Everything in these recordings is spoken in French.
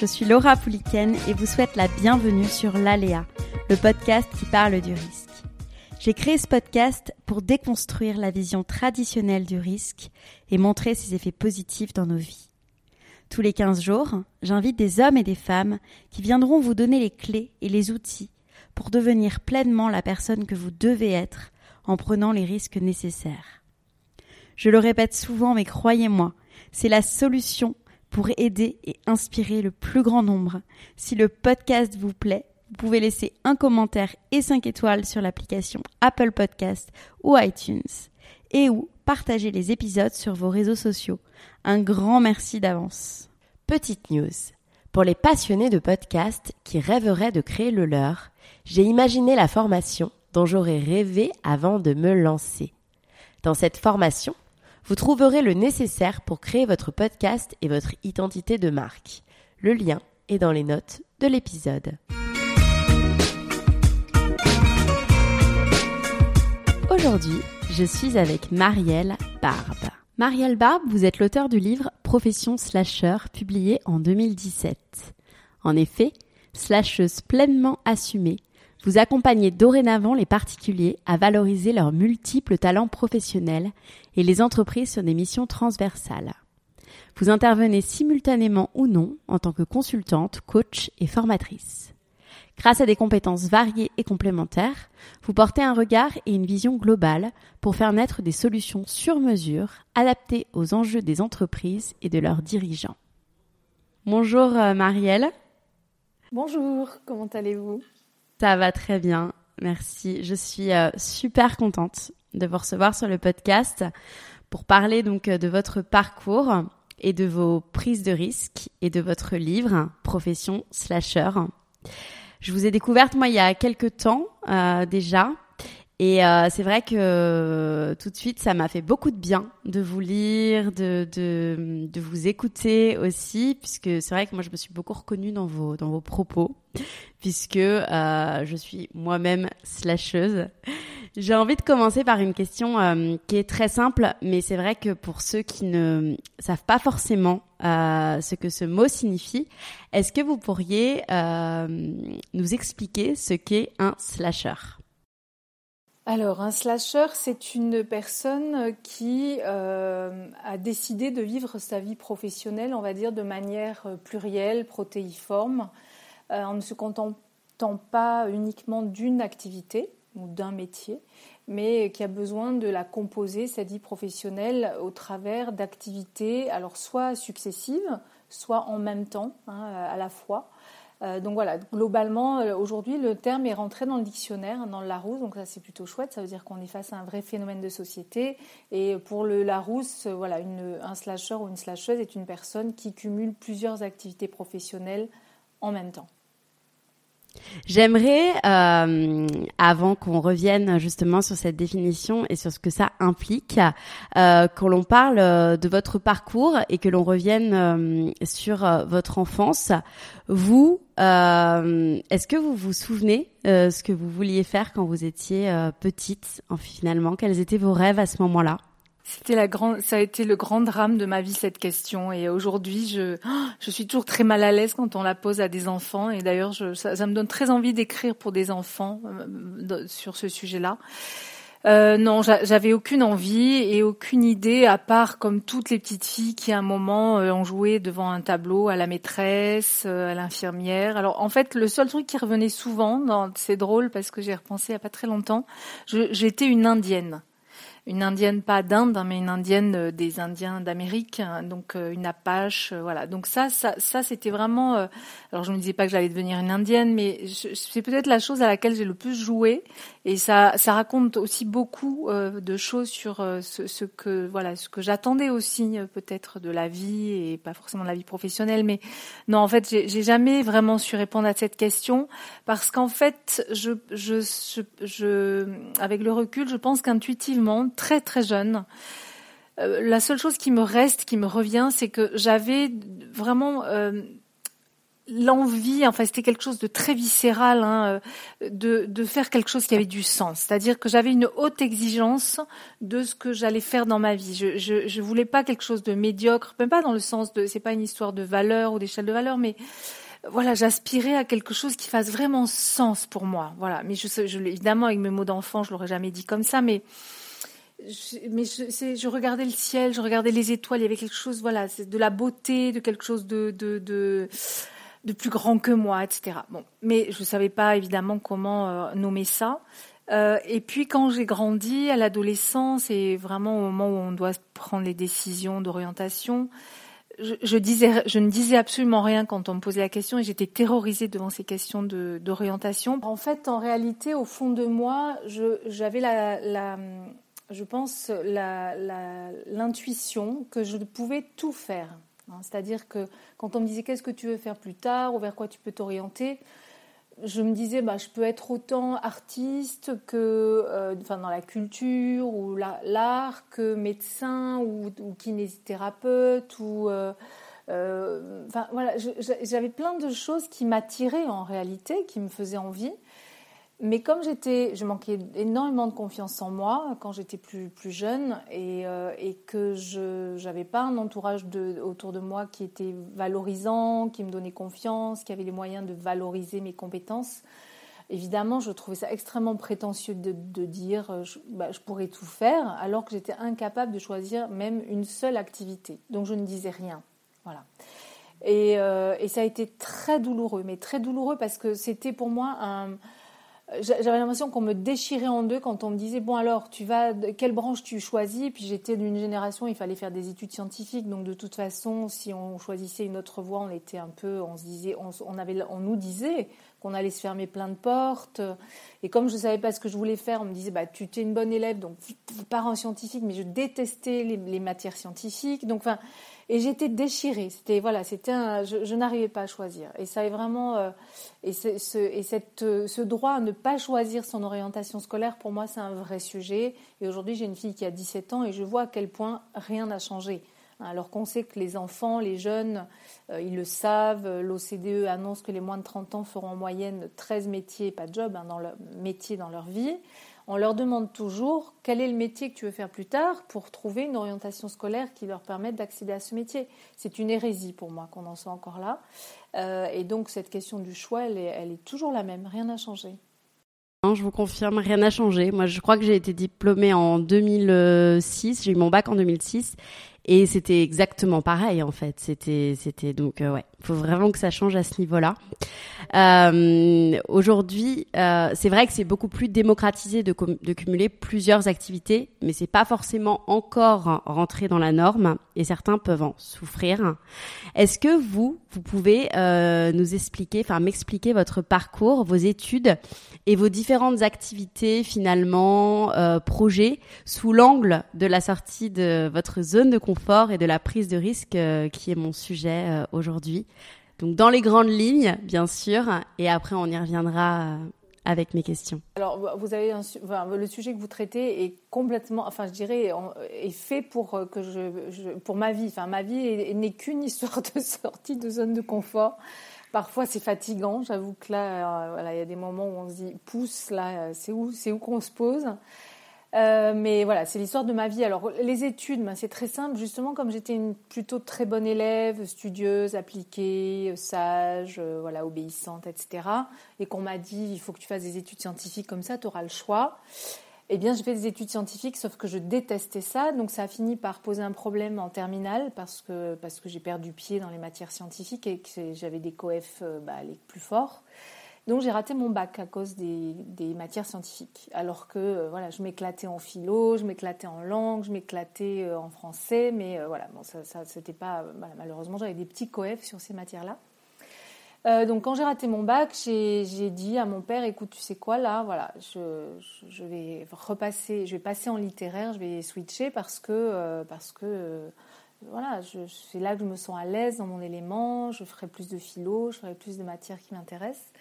Je suis Laura Pouliken et vous souhaite la bienvenue sur l'Aléa, le podcast qui parle du risque. J'ai créé ce podcast pour déconstruire la vision traditionnelle du risque et montrer ses effets positifs dans nos vies. Tous les 15 jours, j'invite des hommes et des femmes qui viendront vous donner les clés et les outils pour devenir pleinement la personne que vous devez être en prenant les risques nécessaires. Je le répète souvent, mais croyez-moi, c'est la solution pour aider et inspirer le plus grand nombre. Si le podcast vous plaît, vous pouvez laisser un commentaire et 5 étoiles sur l'application Apple Podcast ou iTunes et ou partager les épisodes sur vos réseaux sociaux. Un grand merci d'avance. Petite news. Pour les passionnés de podcast qui rêveraient de créer le leur, j'ai imaginé la formation dont j'aurais rêvé avant de me lancer. Dans cette formation, vous trouverez le nécessaire pour créer votre podcast et votre identité de marque. Le lien est dans les notes de l'épisode. Aujourd'hui, je suis avec Marielle Barbe. Marielle Barbe, vous êtes l'auteur du livre Profession Slasher, publié en 2017. En effet, slasheuse pleinement assumée, vous accompagnez dorénavant les particuliers à valoriser leurs multiples talents professionnels et les entreprises sur des missions transversales. Vous intervenez simultanément ou non en tant que consultante, coach et formatrice. Grâce à des compétences variées et complémentaires, vous portez un regard et une vision globale pour faire naître des solutions sur mesure adaptées aux enjeux des entreprises et de leurs dirigeants. Bonjour euh, Marielle. Bonjour, comment allez-vous? Ça va très bien, merci. Je suis euh, super contente de vous recevoir sur le podcast pour parler donc euh, de votre parcours et de vos prises de risques et de votre livre Profession Slasher. Je vous ai découverte moi il y a quelques temps euh, déjà et euh, c'est vrai que euh, tout de suite, ça m'a fait beaucoup de bien de vous lire, de, de, de vous écouter aussi, puisque c'est vrai que moi, je me suis beaucoup reconnue dans vos, dans vos propos, puisque euh, je suis moi-même slasheuse. J'ai envie de commencer par une question euh, qui est très simple, mais c'est vrai que pour ceux qui ne savent pas forcément euh, ce que ce mot signifie, est-ce que vous pourriez nous expliquer ce qu'est un slasher? Alors, un slasher, c'est une personne qui euh, a décidé de vivre sa vie professionnelle, on va dire, de manière euh, plurielle, protéiforme, euh, en ne se contentant pas uniquement d'une activité ou d'un métier, mais qui a besoin de la composer, sa vie professionnelle, au travers d'activités, alors soit successives, soit en même temps, hein, à la fois. Euh, donc voilà, globalement, euh, aujourd'hui, le terme est rentré dans le dictionnaire, dans le Larousse, donc ça c'est plutôt chouette, ça veut dire qu'on est face à un vrai phénomène de société. Et pour le Larousse, euh, voilà, un slasher ou une slasheuse est une personne qui cumule plusieurs activités professionnelles en même temps. J'aimerais, euh, avant qu'on revienne justement sur cette définition et sur ce que ça implique, euh, que l'on parle euh, de votre parcours et que l'on revienne euh, sur votre enfance. Vous, est-ce que vous vous souvenez ce que vous vouliez faire quand vous étiez petite, finalement? Quels étaient vos rêves à ce moment-là? C'était la grande, ça a été le grand drame de ma vie cette question. Et aujourd'hui, je, je suis toujours très mal à l'aise quand on la pose à des enfants. Et d'ailleurs, ça, ça, me donne très envie d'écrire pour des enfants euh, sur ce sujet-là. Euh, non, j'avais aucune envie et aucune idée, à part comme toutes les petites filles qui à un moment euh, ont joué devant un tableau à la maîtresse, euh, à l'infirmière. Alors en fait, le seul truc qui revenait souvent, c'est drôle parce que j'ai repensé a pas très longtemps, j'étais une indienne. Une indienne pas d'Inde, hein, mais une indienne euh, des Indiens d'Amérique, hein, donc euh, une Apache, euh, voilà. Donc ça, ça, ça c'était vraiment. alors je me disais pas que j'allais devenir une indienne, mais c'est peut-être la chose à laquelle j'ai le plus joué, et ça, ça raconte aussi beaucoup de choses sur ce, ce, que voilà, ce que j'attendais aussi peut-être de la vie et pas forcément de la vie professionnelle, mais non, en fait, j'ai jamais vraiment su répondre à cette question parce qu'en fait, je, je, je, je, avec le recul, je pense qu'intuitivement très très jeune. Euh, la seule chose qui me reste, qui me revient, c'est que j'avais vraiment euh, l'envie, enfin c'était quelque chose de très viscéral, hein, euh, de, de faire quelque chose qui avait du sens. C'est-à-dire que j'avais une haute exigence de ce que j'allais faire dans ma vie. Je, je, voulais pas quelque chose de médiocre, même pas dans le sens de, c'est pas une histoire de valeur ou d'échelle de valeur, mais voilà, j'aspirais à quelque chose qui fasse vraiment sens pour moi. Voilà, mais évidemment avec mes mots d'enfant, je l'aurais jamais dit comme ça, mais mais je, regardais le ciel, je regardais les étoiles, il y avait quelque chose, voilà, de la beauté, de quelque chose de, de, de, plus grand que moi, etc. Bon, mais je ne savais pas évidemment comment euh, nommer ça. Euh, et puis quand j'ai grandi à l'adolescence et vraiment au moment où on doit prendre les décisions d'orientation, je, je, ne disais absolument rien quand on me posait la question et j'étais terrorisée devant ces questions d'orientation. En fait, en réalité, au fond de moi, j'avais la je pense, l'intuition que je pouvais tout faire. Hein. C'est-à-dire que quand on me disait qu'est-ce que tu veux faire plus tard ou vers quoi tu peux t'orienter, je me disais bah, je peux être autant artiste que euh, dans la culture ou l'art que médecin ou, kinésithérapeute ou euh, euh, voilà j'avais plein de choses qui m'attiraient en réalité qui me faisaient envie mais comme j'étais, je manquais énormément de confiance en moi quand j'étais plus, plus jeune et, euh, et que je n'avais pas un entourage de, autour de moi qui était valorisant, qui me donnait confiance, qui avait les moyens de valoriser mes compétences, évidemment, je trouvais ça extrêmement prétentieux de, de dire euh, je, bah, je, pourrais tout faire alors que j'étais incapable de choisir même une seule activité. Donc je ne disais rien. Voilà. Et, euh, et ça a été très douloureux, mais très douloureux parce que c'était pour moi un j'avais l'impression qu'on me déchirait en deux quand on me disait bon alors tu vas quelle branche tu choisis? Puis j'étais d'une génération il fallait faire des études scientifiques. Donc de toute façon si on choisissait une autre voie on était un peu on se disait on, avait on nous disait qu'on allait se fermer plein de portes. Et comme je savais pas ce que je voulais faire on me disait bah tu es une bonne élève donc pars en scientifique mais je détestais les, les matières scientifiques. Donc enfin et j'étais déchirée. C'était voilà, c'était je, je n'arrivais pas à choisir. Et ça est vraiment euh, et, ce, et cette, ce droit à ne pas choisir son orientation scolaire pour moi c'est un vrai sujet. Et aujourd'hui j'ai une fille qui a 17 ans et je vois à quel point rien n'a changé. Alors qu'on sait que les enfants, les jeunes, euh, ils le savent. L'OCDE annonce que les moins de 30 ans feront en moyenne 13 métiers, pas de job, hein, dans leur métier dans leur vie on leur demande toujours quel est le métier que tu veux faire plus tard pour trouver une orientation scolaire qui leur permette d'accéder à ce métier. C'est une hérésie pour moi qu'on en soit encore là. Euh, et donc cette question du choix, elle est, toujours la même, rien n'a changé. Je vous confirme, rien n'a changé. Moi, je crois que j'ai été diplômée en 2006. J'ai eu mon bac en 2006 et c'était exactement pareil en fait. C'était, c'était donc euh, ouais, faut vraiment que ça change à ce niveau-là. Euh, aujourd'hui, euh, c'est vrai que c'est beaucoup plus démocratisé de, cumuler plusieurs activités, mais c'est pas forcément encore rentré dans la norme et certains peuvent en souffrir. Est-ce que vous, vous pouvez euh, nous expliquer, enfin m'expliquer votre parcours, vos études et vos différentes activités finalement, euh, projets sous l'angle de la sortie de votre zone de confort et de la prise de risque euh, qui est mon sujet euh, aujourd'hui? Donc dans les grandes lignes, bien sûr, et après on y reviendra euh, avec mes questions. Alors, vous avez le sujet que vous traitez est complètement, enfin, je dirais, est fait pour euh, que je, pour ma vie. Enfin, ma vie n'est qu'une histoire de sortie de zone de confort. Parfois, c'est fatigant. J'avoue que là, euh, voilà, il y a des moments où on se dit, pousse, là, c'est où, c'est où qu'on se pose. Euh, mais voilà, c'est l'histoire de ma vie. Alors les études, ben, c'est très simple. Justement, comme j'étais une plutôt très bonne élève, studieuse, appliquée, sage, euh, voilà, obéissante, etc. Et qu'on m'a dit, il faut que tu fasses des études scientifiques comme ça, tu auras le choix. Eh bien, j'ai fait des études scientifiques, sauf que je détestais ça. Donc, ça a fini par poser un problème en terminale parce que, parce que j'ai perdu pied dans les matières scientifiques et que j'avais des coefs euh, bah, les plus forts. Donc j'ai raté mon bac à cause des, matières scientifiques. Alors que voilà, je m'éclatais en philo, je m'éclatais en langue, je m'éclatais en français, mais voilà, bon, ça, c'était pas. malheureusement, j'avais des petits coefs sur ces matières-là. Euh, donc quand j'ai raté mon bac, j'ai dit à mon père, écoute, tu sais quoi là, voilà, je, vais repasser, je vais passer en littéraire, je vais switcher parce que euh, parce que euh, voilà, c'est là que je me sens à l'aise dans mon élément, je ferai plus de philo, je ferai plus de matières qui m'intéressent.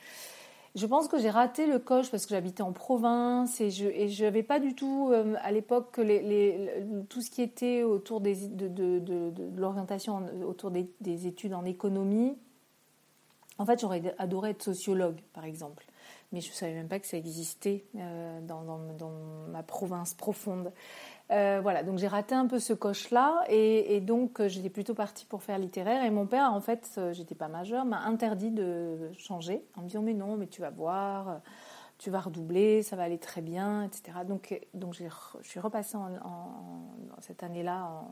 Je pense que j'ai raté le coche parce que j'habitais en province et je n'avais pas du tout à l'époque tout ce qui était autour des, de, l'orientation autour des, des études en économie en fait, j'aurais adoré être sociologue, par exemple, mais je ne savais même pas que ça existait euh, dans, ma province profonde. Euh, voilà, donc j'ai raté un peu ce coche-là, et, donc euh, j'étais plutôt partie pour faire littéraire. Et mon père, en fait, j'étais pas majeure, m'a interdit de changer en me disant mais non, mais tu vas voir tu vas redoubler, ça va aller très bien, etc. Donc, donc je suis repassée en, cette année-là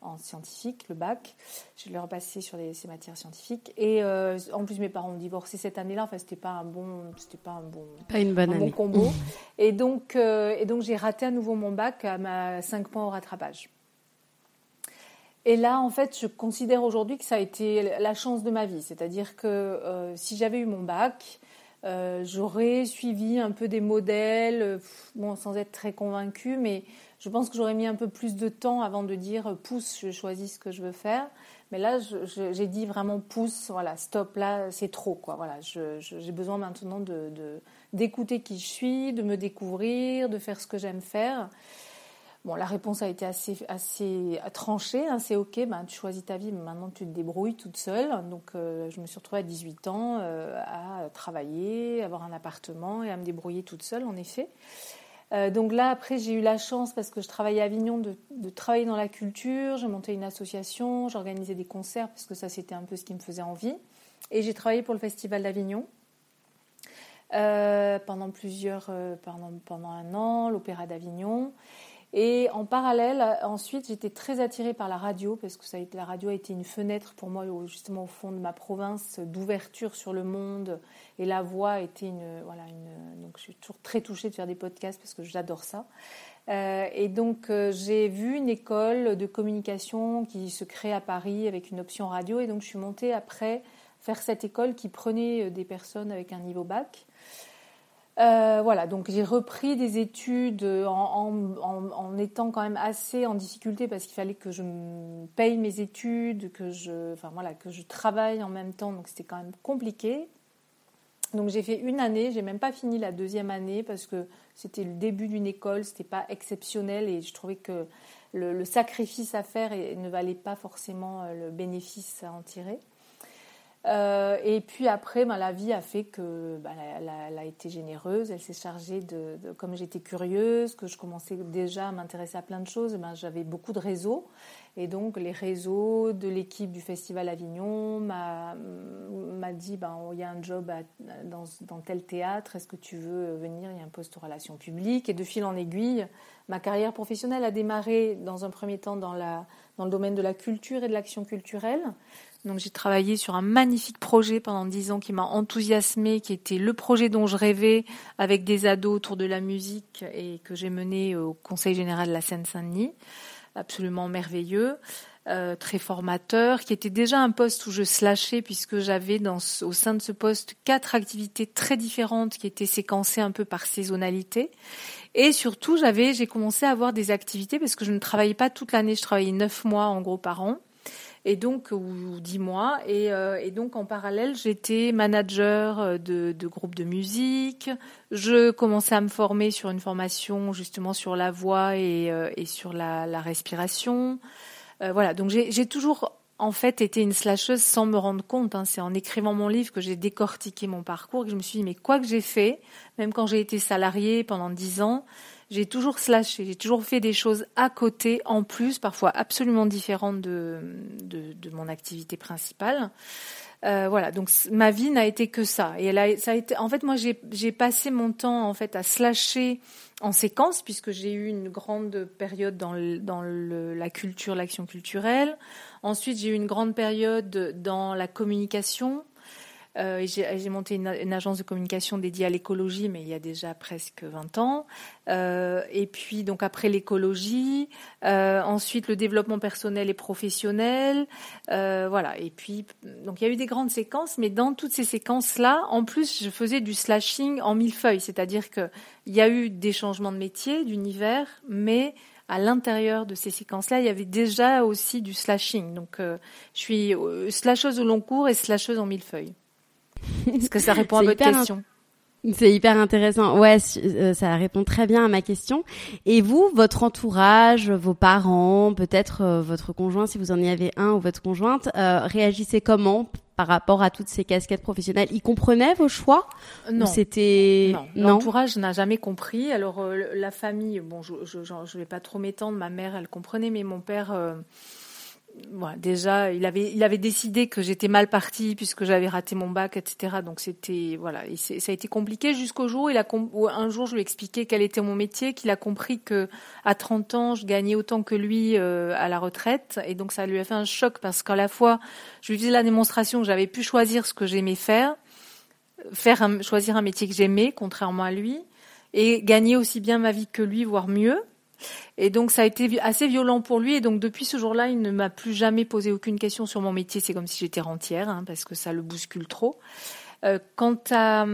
en, scientifique, le bac. Je l'ai repassé sur ces matières scientifiques. Et euh, en plus, mes parents ont divorcé cette année-là. Enfin, c'était pas un bon, c'était pas un bon, pas une bonne année. combo. et donc, euh, et donc j'ai raté à nouveau mon bac à ma 5 points au rattrapage. Et là, en fait, je considère aujourd'hui que ça a été la chance de ma vie. C'est-à-dire que euh, si j'avais eu mon bac, euh, j'aurais suivi un peu des modèles, euh, bon, sans être très convaincue, mais je pense que j'aurais mis un peu plus de temps avant de dire euh, pousse, je choisis ce que je veux faire. Mais là, j'ai dit vraiment pousse, voilà, stop, là, c'est trop, quoi. Voilà, j'ai besoin maintenant de d'écouter qui je suis, de me découvrir, de faire ce que j'aime faire. Bon, la réponse a été assez, assez tranchée. Hein, c'est OK, ben, tu choisis ta vie, mais maintenant tu te débrouilles toute seule. Donc, euh, je me suis retrouvée à 18 ans euh, à travailler, avoir un appartement et à me débrouiller toute seule, en effet. Euh, donc là, après, j'ai eu la chance, parce que je travaillais à Avignon, de, de travailler dans la culture. J'ai monté une association, j'organisais des concerts, parce que ça, c'était un peu ce qui me faisait envie. Et j'ai travaillé pour le Festival d'Avignon. pendant plusieurs, pendant un an, l'Opéra d'Avignon. Et en parallèle, ensuite, j'étais très attirée par la radio parce que ça la radio a été une fenêtre pour moi, justement au fond de ma province, d'ouverture sur le monde. Et la voix était une, voilà. Donc, je suis toujours très touchée de faire des podcasts parce que j'adore ça. Euh, et donc, euh, j'ai vu une école de communication qui se crée à Paris avec une option radio. Et donc, je suis montée après faire cette école qui prenait euh, des personnes avec un niveau bac. Euh, voilà, donc j'ai repris des études en, étant quand même assez en difficulté parce qu'il fallait que je paye mes études, que je, enfin voilà, que je travaille en même temps, donc c'était quand même compliqué. Donc j'ai fait une année, j'ai même pas fini la deuxième année parce que c'était le début d'une école, c'était pas exceptionnel et je trouvais que le, sacrifice à faire ne valait pas forcément euh, le bénéfice à en tirer. Euh, et puis après, ben, la vie a fait que ben, a été généreuse. Elle s'est chargée de, comme j'étais curieuse, que je commençais déjà à m'intéresser à plein de choses. Ben, j'avais beaucoup de réseaux, et donc les réseaux de l'équipe du Festival Avignon m'a dit ben il y a un job dans, tel théâtre. Est-ce que tu veux venir? Il y a un poste aux relations publiques. Et de fil en aiguille, ma carrière professionnelle a démarré dans un premier temps dans le domaine de la culture et de l'action culturelle. Donc j'ai travaillé sur un magnifique projet pendant dix ans qui m'a enthousiasmé, qui était le projet dont je rêvais avec des ados autour de la musique et que j'ai mené au Conseil général de la Seine-Saint-Denis. Absolument merveilleux. Euh, très formateur, qui était déjà un poste où je slashais puisque j'avais dans au sein de ce poste quatre activités très différentes qui étaient séquencées un peu par saisonnalité. Et surtout, j'avais, j'ai commencé à avoir des activités parce que je ne travaillais pas toute l'année, je travaillais neuf mois en gros par an et donc ou dix mois et, euh, et, donc en parallèle j'étais manager euh, de, de groupes de musique je commençais à me former sur une formation justement sur la voix et, euh, et sur la, respiration voilà donc j'ai toujours en fait été une slasheuse sans me rendre compte. Hein. C'est en écrivant mon livre que j'ai décortiqué mon parcours, que je me suis dit, mais quoi que j'ai fait, même quand j'ai été salariée pendant dix ans, j'ai toujours slashé, j'ai toujours fait des choses à côté, en plus, parfois absolument différentes de, de, mon activité principale. Euh, voilà, donc ma vie n'a été que ça. Et ça a été, en fait, moi, j'ai passé mon temps en fait à slasher en séquence, puisque j'ai eu une grande période dans, dans le, la culture, l'action culturelle. Ensuite, j'ai eu une grande période dans la communication. Euh, j'ai monté une, agence de communication dédiée à l'écologie, mais il y a déjà presque 20 ans. Euh, et puis donc après l'écologie, euh, ensuite le développement personnel et professionnel, voilà. Et puis donc il y a eu des grandes séquences, mais dans toutes ces séquences-là, en plus je faisais du slashing en mille feuilles, c'est-à-dire que il y a eu des changements de métier, d'univers, mais à l'intérieur de ces séquences-là, il y avait déjà aussi du slashing. Donc, je suis slasheuse au long cours et slasheuse en mille feuilles. Est-ce que ça répond à votre question c'est hyper intéressant. Ouais, euh, ça répond très bien à ma question. Et vous, votre entourage, vos parents, peut-être votre conjoint, si vous en y avez un, ou votre conjointe, euh, réagissez comment par rapport à toutes ces casquettes professionnelles? Ils comprenaient vos choix? Non. C'était non. L'entourage n'a jamais compris. Alors la famille, bon, je je, je, vais pas trop m'étendre. Ma mère, elle comprenait, mais mon père déjà, il avait, il décidé que j'étais mal partie puisque j'avais raté mon bac, etc. Donc c'était, voilà, ça a été compliqué jusqu'au jour où, un jour, je lui ai expliqué quel était mon métier, qu'il a compris que à 30 ans, je gagnais autant que lui euh, à la retraite, et donc ça lui a fait un choc parce qu'à la fois, je lui faisais la démonstration que j'avais pu choisir ce que j'aimais faire, faire choisir un métier que j'aimais, contrairement à lui, et gagner aussi bien ma vie que lui, voire mieux. Et donc ça a été assez violent pour lui. Et donc depuis ce jour-là, il ne m'a plus jamais posé aucune question sur mon métier. C'est comme si j'étais rentière, hein, parce que ça le bouscule trop. Euh, quant à,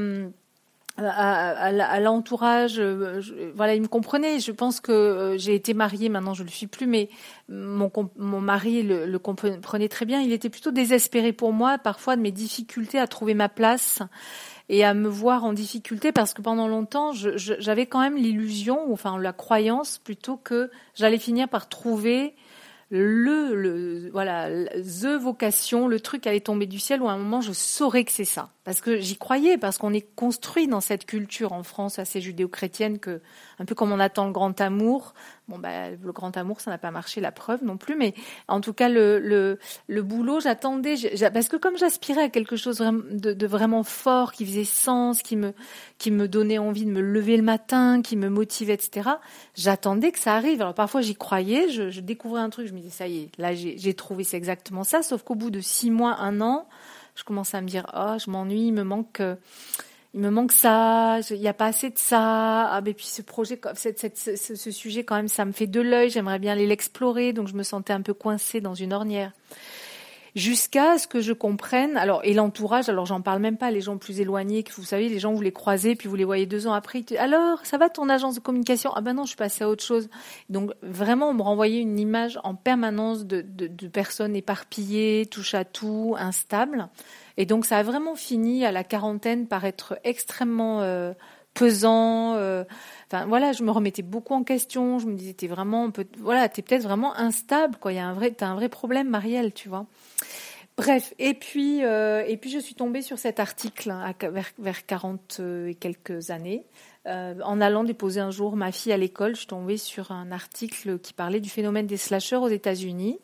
à, l'entourage, euh, voilà, il me comprenait. Je pense que euh, j'ai été mariée, maintenant je le suis plus, mais mon, mon mari le, le comprenait très bien. Il était plutôt désespéré pour moi, parfois de mes difficultés à trouver ma place et à me voir en difficulté parce que pendant longtemps, j'avais quand même l'illusion, enfin la croyance plutôt que j'allais finir par trouver le, le voilà the vocation, le truc allait tomber du ciel où à un moment je saurais que c'est ça. Parce que j'y croyais, parce qu'on est construit dans cette culture en France assez judéo-chrétienne que, un peu comme on attend le grand amour, bon bah le grand amour ça n'a pas marché, la preuve non plus, mais en tout cas le le, boulot j'attendais, parce que comme j'aspirais à quelque chose de, vraiment fort, qui faisait sens, qui me qui me donnait envie de me lever le matin, qui me motivait, etc. J'attendais que ça arrive. Alors parfois j'y croyais, je, découvrais un truc, je me disais ça y est, là j'ai trouvé c'est exactement ça, sauf qu'au bout de six mois, un an je commence à me dire oh je m'ennuie, il me manque euh, il me manque ça, il n'y a pas assez de ça. Ah, mais puis ce projet, cette, ce, ce, sujet quand même, ça me fait de l'œil. J'aimerais bien aller l'explorer, donc je me sentais un peu coincée dans une ornière jusqu'à ce que je comprenne. Alors, et l'entourage, alors j'en parle même pas, les gens plus éloignés, que vous savez, les gens vous les croisez, puis vous les voyez deux ans après. alors, ça va ton agence de communication? Ah ben non, je suis passée à autre chose. Donc vraiment, on me renvoyait une image en permanence de, de, de personnes éparpillées, touche à tout, instables. Et donc ça a vraiment fini à la quarantaine par être extrêmement euh, pesant. Euh, enfin voilà, je me remettais beaucoup en question. Je me disais, t'es vraiment, peut, voilà, t'es peut-être vraiment instable, quoi. Y a un vrai, t'as un vrai problème, Marielle, tu vois. Bref, et puis euh, et puis je suis tombée sur cet article hein, vers, vers 40 et quelques années. Euh, en allant déposer un jour ma fille à l'école, je suis tombée sur un article qui parlait du phénomène des slashers aux États-Unis.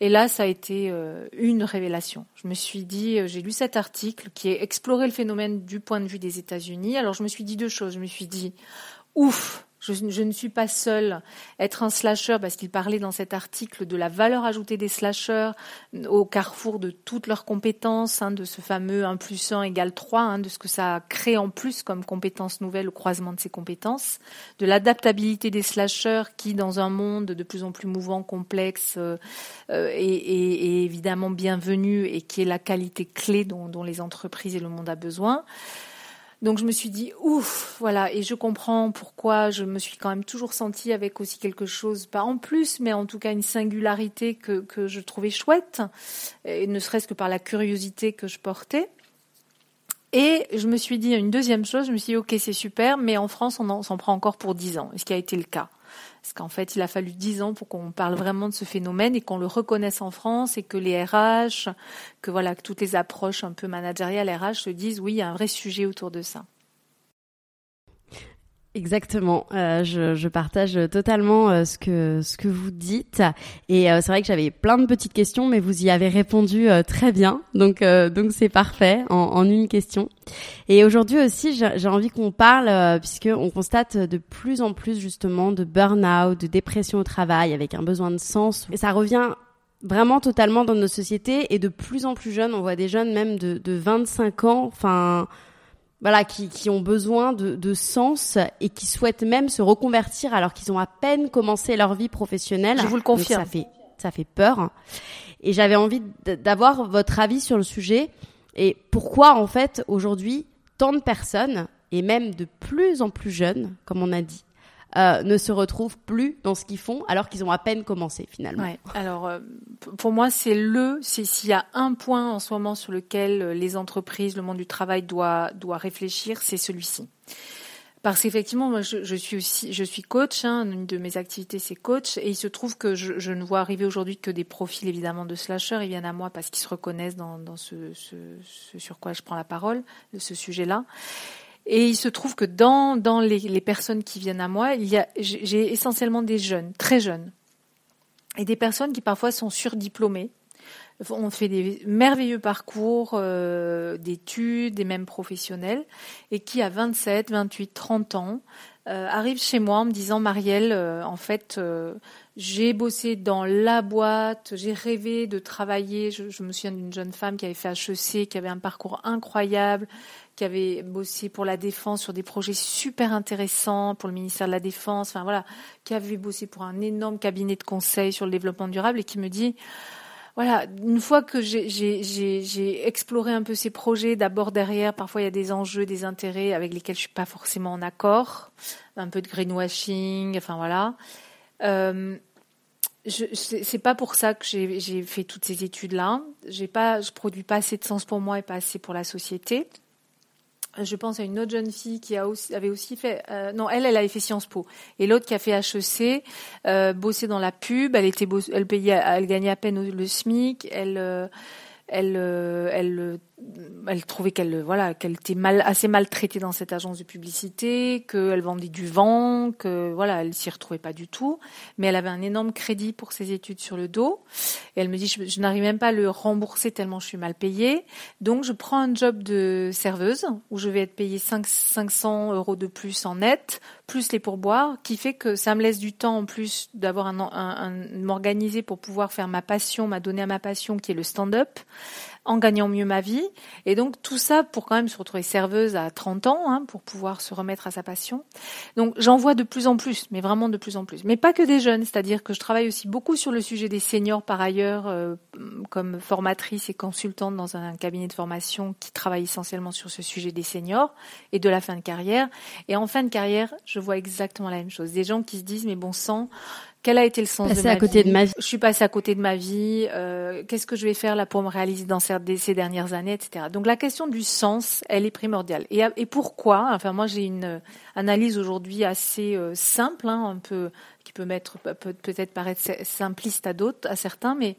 Et là, ça a été euh, une révélation. Je me suis dit, euh, j'ai lu cet article qui a exploré le phénomène du point de vue des États-Unis. Alors je me suis dit deux choses. Je me suis dit, ouf, je, ne suis pas seule. Être un slasher, parce qu'il parlait dans cet article de la valeur ajoutée des slashers au carrefour de toutes leurs compétences, hein, de ce fameux 1 plus 1 égale 3, hein, de ce que ça crée en plus comme compétences nouvelles au croisement de ces compétences, de l'adaptabilité des slashers qui, dans un monde de plus en plus mouvant, complexe, euh, euh est, évidemment bienvenu et qui est la qualité clé dont, dont les entreprises et le monde a besoin. Donc je me suis dit ouf, voilà, et je comprends pourquoi je me suis quand même toujours sentie avec aussi quelque chose, pas en plus, mais en tout cas une singularité que, je trouvais chouette, et ne serait-ce que par la curiosité que je portais. Et je me suis dit une deuxième chose, je me suis dit ok c'est super, mais en France on s'en prend encore pour dix ans, ce qui a été le cas. Parce qu'en fait, il a fallu dix ans pour qu'on parle vraiment de ce phénomène et qu'on le reconnaisse en France et que les RH, que voilà, que toutes les approches un peu managériales RH se disent oui, il y a un vrai sujet autour de ça. Exactement, euh, je, je, partage totalement euh, ce que ce que vous dites. Et euh, c'est vrai que j'avais plein de petites questions mais vous y avez répondu euh, très bien. Donc euh, donc c'est parfait en, en, une question. Et aujourd'hui aussi j'ai envie qu'on parle puisque on constate de plus en plus justement de burn-out, de dépression au travail avec un besoin de sens. Et ça revient vraiment totalement dans nos sociétés. Et de plus en plus jeunes. On voit des jeunes même de, de 25 ans, enfin voilà, qui, qui ont besoin de, de sens et qui souhaitent même se reconvertir alors qu'ils ont à peine commencé leur vie professionnelle. Je vous le confirme. ça fait ça fait peur. Et j'avais envie d'avoir votre avis sur le sujet et pourquoi en fait aujourd'hui tant de personnes et même de plus en plus jeunes, comme on a dit, euh, ne se retrouvent plus dans ce qu'ils font alors qu'ils ont à peine commencé finalement. Alors euh, pour moi c'est le c'est s'il y a un point en ce moment sur lequel euh, les entreprises, le monde du travail doit doit réfléchir, c'est celui-ci. Parce qu'effectivement, moi, je, je, suis aussi, je suis coach. Hein, une de mes activités, c'est coach, et il se trouve que je, je ne vois arriver aujourd'hui que des profils évidemment de slashers. Ils viennent à moi parce qu'ils se reconnaissent dans, dans ce, ce, ce, sur quoi je prends la parole, de ce sujet-là. Et il se trouve que dans, dans les, personnes qui viennent à moi, j'ai essentiellement des jeunes, très jeunes, et des personnes qui parfois sont surdiplômées. On fait des merveilleux parcours euh, d'études, des mêmes professionnels, et qui à 27, 28, 30 ans euh, arrivent chez moi en me disant Marielle, euh, en fait, euh, j'ai bossé dans la boîte, j'ai rêvé de travailler. Je, je me souviens d'une jeune femme qui avait fait HEC, qui avait un parcours incroyable, qui avait bossé pour la défense sur des projets super intéressants pour le ministère de la Défense, enfin voilà, qui avait bossé pour un énorme cabinet de conseil sur le développement durable et qui me dit voilà, une fois que j'ai exploré un peu ces projets, d'abord derrière, parfois il y a des enjeux, des intérêts avec lesquels je suis pas forcément en accord, un peu de greenwashing, enfin voilà. Euh, c'est pas pour ça que j'ai fait toutes ces études là. J'ai pas, je produis pas assez de sens pour moi et pas assez pour la société je pense à une autre jeune fille qui avait aussi fait, euh, non, elle, elle avait fait Sciences Po, et l'autre qui a fait HEC, euh, bossé dans la pub, elle était, elle payait, elle gagnait à peine le SMIC, elle, euh, elle, euh, elle, elle trouvait qu'elle, voilà, qu'elle était mal, assez maltraitée dans cette agence de publicité, qu'elle vendait du vent, que voilà, elle s'y retrouvait pas du tout. Mais elle avait un énorme crédit pour ses études sur le dos. Et elle me dit, je, n'arrive même pas à le rembourser tellement je suis mal payée. Donc je prends un job de serveuse où je vais être payée 5, 500 euros de plus en net, plus les pourboires, qui fait que ça me laisse du temps en plus d'avoir un, un, un m'organiser pour pouvoir faire ma passion, m'a donné à ma passion qui est le stand-up en gagnant mieux ma vie. Et donc tout ça pour quand même se retrouver serveuse à 30 ans, hein, pour pouvoir se remettre à sa passion. Donc j'en vois de plus en plus, mais vraiment de plus en plus. Mais pas que des jeunes, c'est-à-dire que je travaille aussi beaucoup sur le sujet des seniors par ailleurs, euh, comme formatrice et consultante dans un cabinet de formation qui travaille essentiellement sur ce sujet des seniors et de la fin de carrière. Et en fin de carrière, je vois exactement la même chose. Des gens qui se disent mais bon sang, quel a été le sens de ma à côté vie de ma vie. Je suis passée à côté de ma vie. Euh, Qu'est-ce que je vais faire là pour me réaliser dans ces, dernières années, etc. Donc la question du sens, elle est primordiale. Et, et pourquoi? Enfin, moi, j'ai une analyse aujourd'hui assez euh, simple, hein, un peu qui peut mettre peut-être paraître simpliste à d'autres, à certains, mais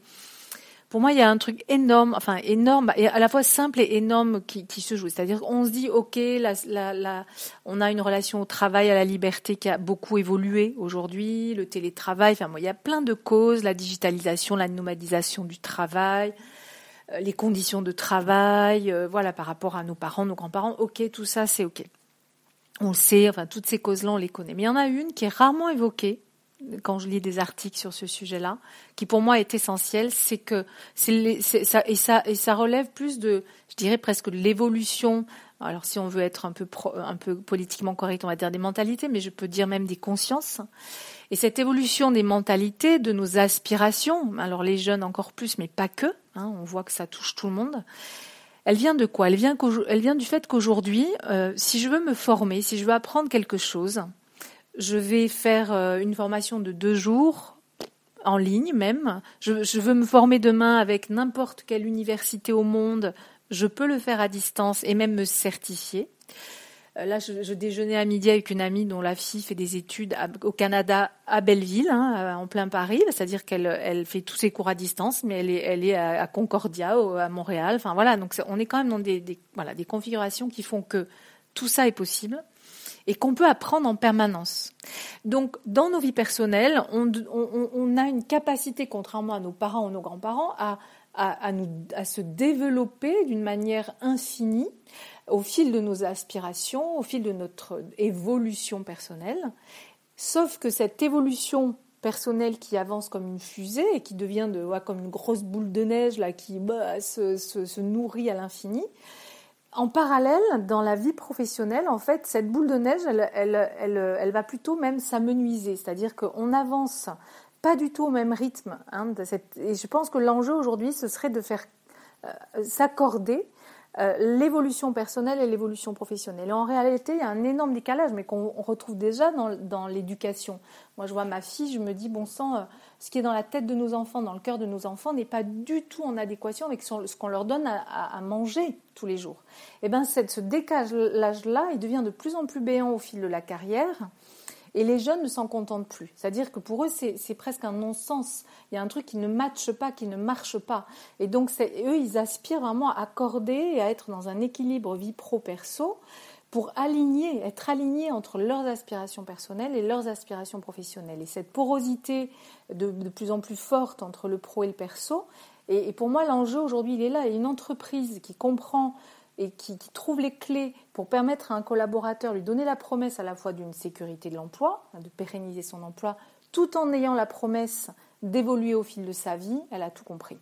pour moi, il y a un truc énorme, enfin énorme, et à la fois simple et énorme qui, se joue. C'est-à-dire qu'on se dit, ok, on a une relation au travail, à la liberté qui a beaucoup évolué aujourd'hui, le télétravail, enfin il y a plein de causes, la digitalisation, la nomadisation du travail, euh, les conditions de travail, euh, voilà, par rapport à nos parents, nos grands-parents, ok, tout ça, c'est ok. On le sait, enfin toutes ces causes-là, on les connaît. Mais il y en a une qui est rarement évoquée, quand je lis des articles sur ce sujet-là, qui pour moi est essentiel, c'est que ça et ça relève plus de, je dirais presque de l'évolution. Alors si on veut être un peu un peu politiquement correct, on va dire des mentalités, mais je peux dire même des consciences. Et cette évolution des mentalités, de nos aspirations, alors les jeunes encore plus, mais pas que. Hein, on voit que ça touche tout le monde. Elle vient de quoi? Elle vient, elle vient du fait qu'aujourd'hui, euh, si je veux me former, si je veux apprendre quelque chose, je vais faire euh, une formation de deux jours en ligne même. Je, veux me former demain avec n'importe quelle université au monde. Je peux le faire à distance et même me certifier. Euh, là, je, déjeunais à midi avec une amie dont la fille fait des études au Canada, à Belleville, hein, en plein Paris. C'est-à-dire qu'elle elle fait tous ses cours à distance, mais elle est, à, Concordia, à Montréal. Enfin voilà, donc on est quand même dans des, des configurations qui font que tout ça est possible et qu'on peut apprendre en permanence. Donc, dans nos vies personnelles, on, a une capacité, contrairement à nos parents ou nos grands-parents, à, se développer d'une manière infinie au fil de nos aspirations, au fil de notre évolution personnelle. Sauf que cette évolution personnel qui avance comme une fusée et qui devient de, comme une grosse boule de neige là, qui bah, se, nourrit à l'infini. En parallèle, dans la vie professionnelle, en fait, cette boule de neige, elle, elle, va plutôt même s'amenuiser, c'est-à-dire qu'on avance pas du tout au même rythme. Hein, et je pense que l'enjeu aujourd'hui, ce serait de faire euh, s'accorder euh, l'évolution personnelle et l'évolution professionnelle. En réalité, il y a un énorme décalage, mais qu'on retrouve déjà dans, l'éducation. Moi, je vois ma fille, je me dis, bon sang, euh, ce qui est dans la tête de nos enfants, dans le cœur de nos enfants, n'est pas du tout en adéquation avec ce qu'on leur donne à, manger tous les jours. Et eh bien, ce décalage-là, il devient de plus en plus béant au fil de la carrière. Et les jeunes ne s'en contentent plus. C'est-à-dire que pour eux, c'est presque un non-sens. Il y a un truc qui ne matche pas, qui ne marche pas. Et donc, eux, ils aspirent vraiment à accorder et à être dans un équilibre vie pro-perso pour aligner, être alignés entre leurs aspirations personnelles et leurs aspirations professionnelles. Et cette porosité de, plus en plus forte entre le pro et le perso, et, et pour moi, l'enjeu aujourd'hui, il est là. Et une entreprise qui comprend et qui, trouve les clés pour permettre à un collaborateur, lui donner la promesse à la fois d'une sécurité de l'emploi, hein, de pérenniser son emploi, tout en ayant la promesse d'évoluer au fil de sa vie, elle a tout compris.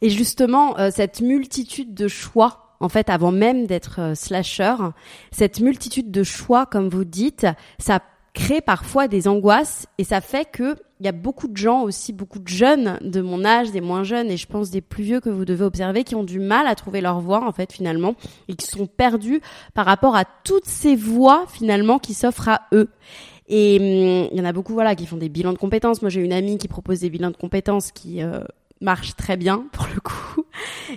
Et justement, euh, cette multitude de choix, en fait, avant même d'être euh, slasher, cette multitude de choix, comme vous dites, ça crée parfois des angoisses et ça fait que il y a beaucoup de gens aussi, beaucoup de jeunes de mon âge, des moins jeunes et je pense des plus vieux que vous devez observer qui ont du mal à trouver leur voie en fait finalement et qui sont perdus par rapport à toutes ces voies finalement qui s'offrent à eux. Et hum, il y en a beaucoup voilà qui font des bilans de compétences. Moi j'ai une amie qui propose des bilans de compétences qui euh, marche très bien pour le coup.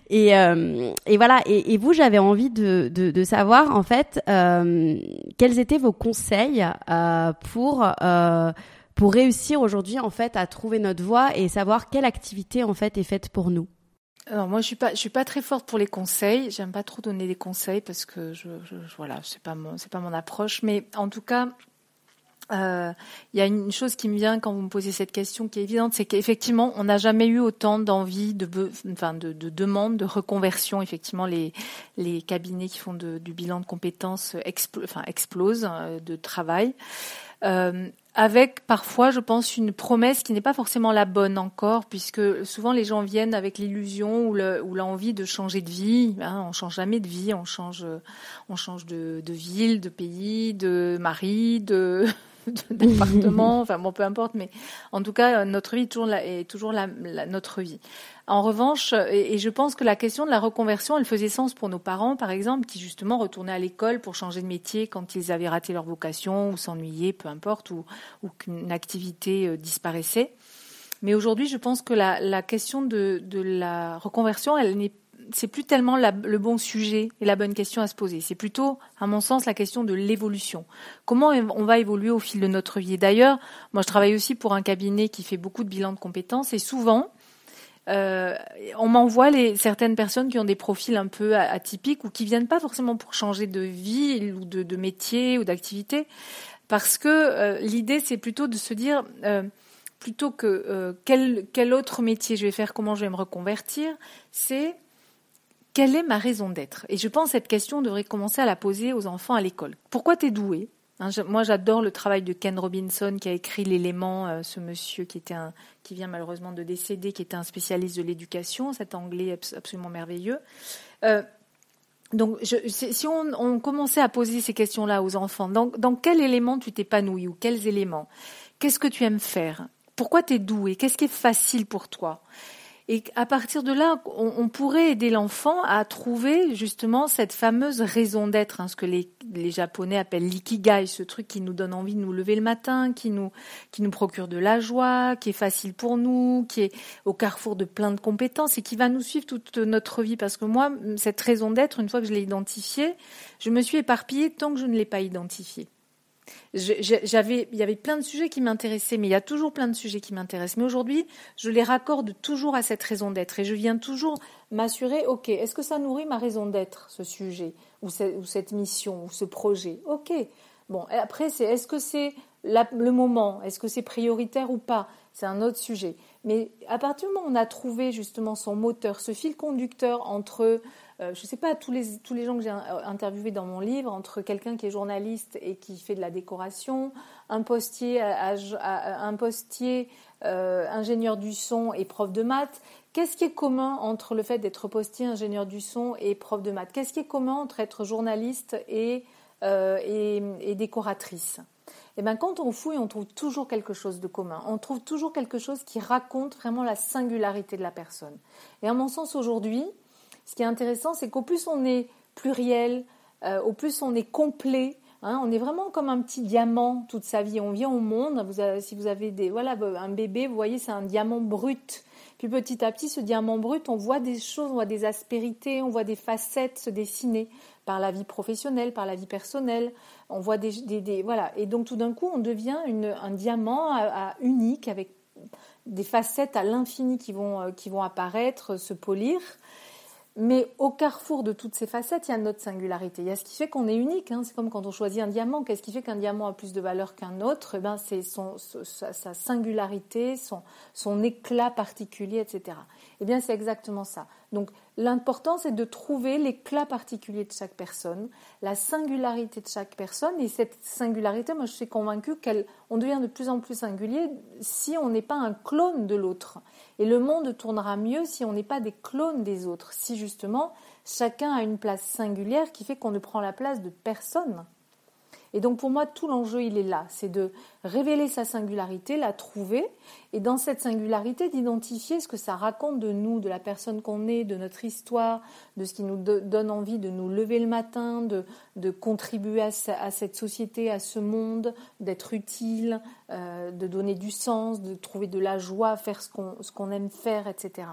Et, euh, et voilà. Et, vous, j'avais envie de, de, savoir en fait euh, quels étaient vos conseils euh, pour pour réussir aujourd'hui en fait à trouver notre voie et savoir quelle activité en fait est faite pour nous. Alors moi je suis pas je suis pas très forte pour les conseils. J'aime pas trop donner des conseils parce que je, je, je voilà c'est pas mon c'est pas mon approche. Mais en tout cas euh, il y a une chose qui me vient quand vous me posez cette question qui est évidente, c'est qu'effectivement, on n'a jamais eu autant d'envie, de, enfin, de, de demandes, de reconversion. Effectivement, les, les cabinets qui font de, du bilan de compétences enfin, explosent euh, de travail. Euh, avec parfois, je pense, une promesse qui n'est pas forcément la bonne encore, puisque souvent les gens viennent avec l'illusion ou l'envie de changer de vie. Hein, on change jamais de vie, on change, on change de, de ville, de pays, de mari, de d'appartement, enfin bon, peu importe, mais en tout cas, notre vie est toujours, la, est toujours la, notre vie. En revanche, et, je pense que la question de la reconversion, elle faisait sens pour nos parents, par exemple, qui justement retournaient à l'école pour changer de métier quand ils avaient raté leur vocation ou s'ennuyaient, peu importe, ou, ou qu'une activité euh, disparaissait. Mais aujourd'hui, je pense que la, la question de, de la reconversion, elle n'est c'est plus tellement le bon sujet et la bonne question à se poser. C'est plutôt, à mon sens, la question de l'évolution. Comment on va évoluer au fil de notre vie. D'ailleurs, moi, je travaille aussi pour un cabinet qui fait beaucoup de bilans de compétences et souvent, euh, on m'envoie certaines personnes qui ont des profils un peu atypiques ou qui viennent pas forcément pour changer de vie ou de, métier ou d'activité, parce que euh, l'idée c'est plutôt de se dire euh, plutôt que quel, quel autre métier je vais faire, comment je vais me reconvertir, c'est quelle est ma raison d'être? Et je pense que cette question devrait commencer à la poser aux enfants à l'école. Pourquoi tu es doué hein, Moi, j'adore le travail de Ken Robinson qui a écrit l'élément, euh, ce monsieur qui était un, qui vient malheureusement de décéder, qui était un spécialiste de l'éducation, cet anglais absolument merveilleux. Euh, donc, si on, commençait à poser ces questions-là aux enfants, dans, dans quel élément tu t'épanouis ou quels éléments? Qu'est-ce que tu aimes faire? Pourquoi tu es doué Qu'est-ce qui est facile pour toi? Et à partir de là, on, pourrait aider l'enfant à trouver justement cette fameuse raison d'être, hein, ce que les, Japonais appellent l'ikigai, ce truc qui nous donne envie de nous lever le matin, qui nous, qui nous procure de la joie, qui est facile pour nous, qui est au carrefour de plein de compétences et qui va nous suivre toute notre vie. Parce que moi, cette raison d'être, une fois que je l'ai identifiée, je me suis éparpillée tant que je ne l'ai pas identifiée j'avais, il y avait plein de sujets qui m'intéressaient, mais il y a toujours plein de sujets qui m'intéressent. Mais aujourd'hui, je les raccorde toujours à cette raison d'être et je viens toujours m'assurer, ok, est-ce que ça nourrit ma raison d'être, ce sujet, ou, cette mission, ou ce projet? Ok. Bon, après, c'est est-ce que c'est le moment, est-ce que c'est prioritaire ou pas? C'est un autre sujet. Mais à partir du moment où on a trouvé justement son moteur, ce fil conducteur entre je ne sais pas, tous les, tous les gens que j'ai interviewés dans mon livre, entre quelqu'un qui est journaliste et qui fait de la décoration, un postier, un postier ingénieur du son et prof de maths, Qu'est-ce qui est commun entre le fait d'être postier, ingénieur du son et prof de maths? Qu'est-ce qui est commun entre être journaliste et, et décoratrice? Et eh bien quand on fouille, on trouve toujours quelque chose de commun. On trouve toujours quelque chose qui raconte vraiment la singularité de la personne. Et à mon sens, aujourd'hui, ce qui est intéressant, c'est qu'au plus on est pluriel, euh, au plus on est complet, hein, on est vraiment comme un petit diamant toute sa vie. On vient au monde. si vous avez un bébé, vous voyez, c'est un diamant brut. Puis petit à petit, ce diamant brut, on voit des choses, on voit des aspérités, on voit des facettes se dessiner par la vie professionnelle, par la vie personnelle. On voit des, voilà. Et donc tout d'un coup, on devient un diamant unique avec des facettes à l'infini qui vont, euh, qui vont apparaître, se polir. Mais au carrefour de toutes ces facettes, il y a notre singularité. Il y a ce qui fait qu'on est unique. Hein. C'est comme quand on choisit un diamant. Qu'est-ce qui fait qu'un diamant a plus de valeur qu'un autre? Eh ben, C'est sa, singularité, son, son éclat particulier, etc. Eh bien, c'est exactement ça. Donc, l'important, c'est de trouver l'éclat particulier de chaque personne, la singularité de chaque personne. Et cette singularité, moi, je suis convaincue qu'on devient de plus en plus singulier si on n'est pas un clone de l'autre. Et le monde tournera mieux si on n'est pas des clones des autres, si justement chacun a une place singulière qui fait qu'on ne prend la place de personne. Et donc pour moi, tout l'enjeu, il est là, c'est de révéler sa singularité, la trouver, et dans cette singularité, d'identifier ce que ça raconte de nous, de la personne qu'on est, de notre histoire, de ce qui nous donne envie de nous lever le matin, de, de contribuer à, cette société, à ce monde, d'être utile, euh, de donner du sens, de trouver de la joie, faire ce qu'on aime faire, etc.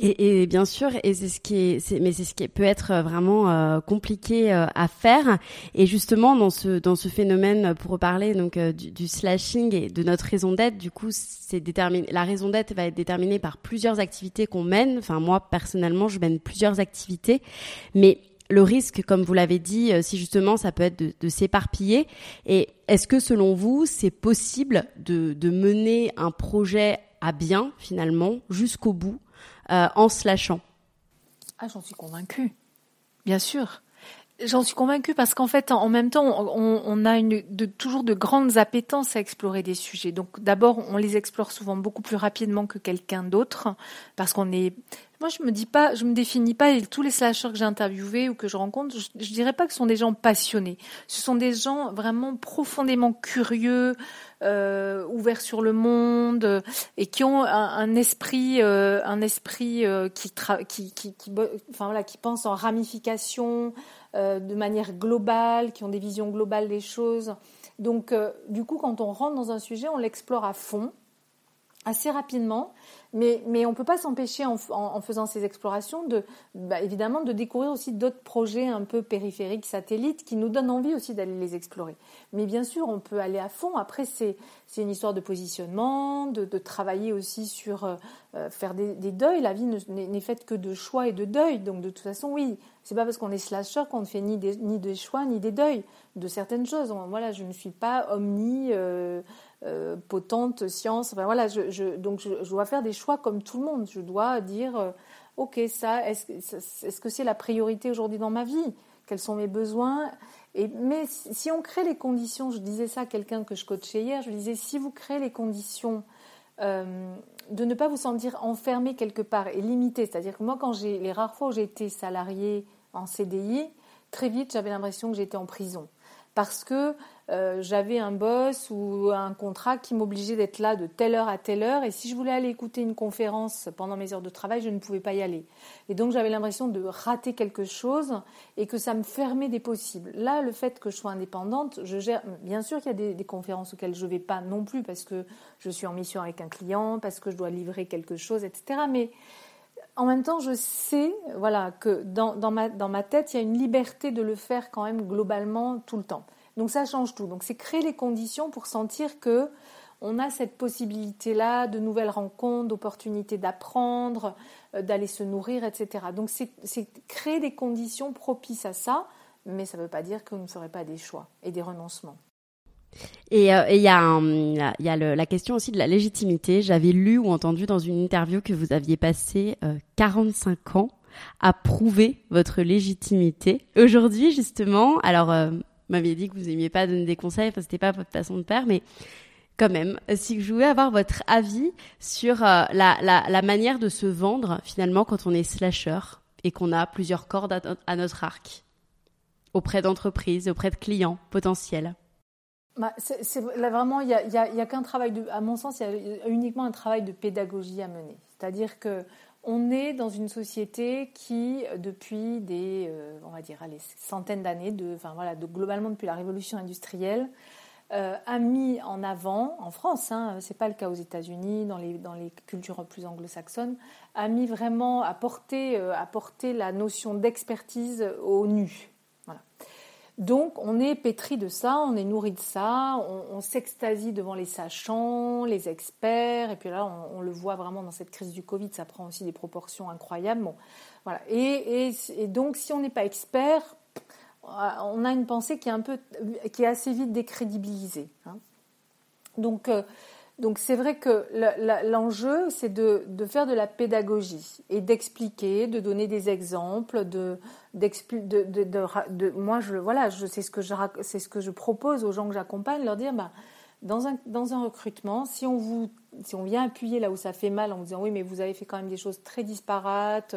Et, bien sûr, et c'est ce qui est, mais c'est ce qui peut être vraiment euh, compliqué euh, à faire. Et justement, dans ce dans ce phénomène, pour reparler donc euh, du, slashing et de notre raison d'être, du coup, c'est déterminé. La raison d'être va être déterminée par plusieurs activités qu'on mène. Enfin, moi personnellement, je mène plusieurs activités, mais le risque, comme vous l'avez dit, si justement ça peut être de, s'éparpiller. Et est-ce que selon vous, c'est possible de mener un projet à bien finalement jusqu'au bout euh, en se lâchant Ah, j'en suis convaincue. Bien sûr. J'en suis convaincue parce qu'en fait, en même temps, on, a toujours de grandes appétences à explorer des sujets. Donc, d'abord, on les explore souvent beaucoup plus rapidement que quelqu'un d'autre parce qu'on est. Moi, je me dis pas, je me définis pas. Tous les slashers que j'ai interviewés ou que je rencontre, je, je dirais pas que ce sont des gens passionnés. Ce sont des gens vraiment profondément curieux, euh, ouverts sur le monde et qui ont un, esprit, euh, un esprit euh, qui, enfin voilà, qui pense en ramification euh, de manière globale, qui ont des visions globales des choses. Donc, du coup, quand on rentre dans un sujet, on l'explore à fond, assez rapidement, mais, mais on ne peut pas s'empêcher en, faisant ces explorations de, bah, évidemment, de découvrir aussi d'autres projets un peu périphériques, satellites, qui nous donnent envie aussi d'aller les explorer. Mais bien sûr, on peut aller à fond. Après, c'est une histoire de positionnement, de, travailler aussi sur euh, euh, faire des, deuils. La vie n'est faite que de choix et de deuil. Donc, de toute façon, oui, c'est pas parce qu'on est slasher qu'on ne fait ni des, ni des choix ni des deuils de certaines choses. Voilà, je ne suis pas omni. Euh, euh, potente science. Enfin, voilà, je, je donc je, je, dois faire des choix comme tout le monde. Je dois dire, euh, ok, ça, est-ce est que c'est la priorité aujourd'hui dans ma vie? Quels sont mes besoins? Et mais si on crée les conditions, je disais ça à quelqu'un que je coachais hier, je disais si vous créez les conditions euh, de ne pas vous sentir enfermé quelque part et limité, c'est-à-dire que moi, quand j'ai les rares fois où j'ai été salarié en CDI, très vite j'avais l'impression que j'étais en prison parce que euh, j'avais un boss ou un contrat qui m'obligeait d'être là de telle heure à telle heure. Et si je voulais aller écouter une conférence pendant mes heures de travail, je ne pouvais pas y aller. Et donc j'avais l'impression de rater quelque chose et que ça me fermait des possibles. Là, le fait que je sois indépendante, je gère. Bien sûr qu'il y a des, conférences auxquelles je ne vais pas non plus parce que je suis en mission avec un client, parce que je dois livrer quelque chose, etc. Mais en même temps, je sais, voilà, que dans, dans, ma, dans ma tête, il y a une liberté de le faire quand même globalement tout le temps. Donc ça change tout. Donc c'est créer les conditions pour sentir que on a cette possibilité-là de nouvelles rencontres, d'opportunités d'apprendre, euh, d'aller se nourrir, etc. Donc c'est créer des conditions propices à ça, mais ça ne veut pas dire qu'on ne ferait pas des choix et des renoncements. Et euh, il y a, la question aussi de la légitimité. J'avais lu ou entendu dans une interview que vous aviez passé 45 euh, ans à prouver votre légitimité. Aujourd'hui, justement, alors, euh, vous m'aviez dit que vous aimiez pas donner des conseils, enfin, c'était pas votre façon de faire, mais quand même, si je voulais avoir votre avis sur la, manière de se vendre, finalement, quand on est slasher et qu'on a plusieurs cordes à notre arc auprès d'entreprises, auprès de clients potentiels. Bah, c'est, là vraiment, il n'y a, a, a qu'un travail de, à mon sens, il y a uniquement un travail de pédagogie à mener. C'est-à-dire que on est dans une société qui, depuis des, euh, on va dire, centaines d'années, enfin voilà, globalement depuis la révolution industrielle, euh, a mis en avant, en France, hein, c'est pas le cas aux États-Unis, dans les, dans les cultures plus anglo-saxonnes, a mis vraiment à porter, euh, à porter la notion d'expertise au nu. Voilà. Donc on est pétri de ça, on est nourri de ça, on, s'extasie devant les sachants, les experts, et puis là on, le voit vraiment dans cette crise du Covid, ça prend aussi des proportions incroyables. Bon, voilà. Et, donc si on n'est pas expert, on a une pensée qui est un peu, qui est assez vite décrédibilisée. Hein. Donc euh, donc c'est vrai que l'enjeu, c'est de, faire de la pédagogie et d'expliquer, de donner des exemples, de, moi je voilà, c'est ce que je c'est ce que je propose aux gens que j'accompagne, leur dire bah dans un recrutement, si on vous si on vient appuyer là où ça fait mal en vous disant oui mais vous avez fait quand même des choses très disparates,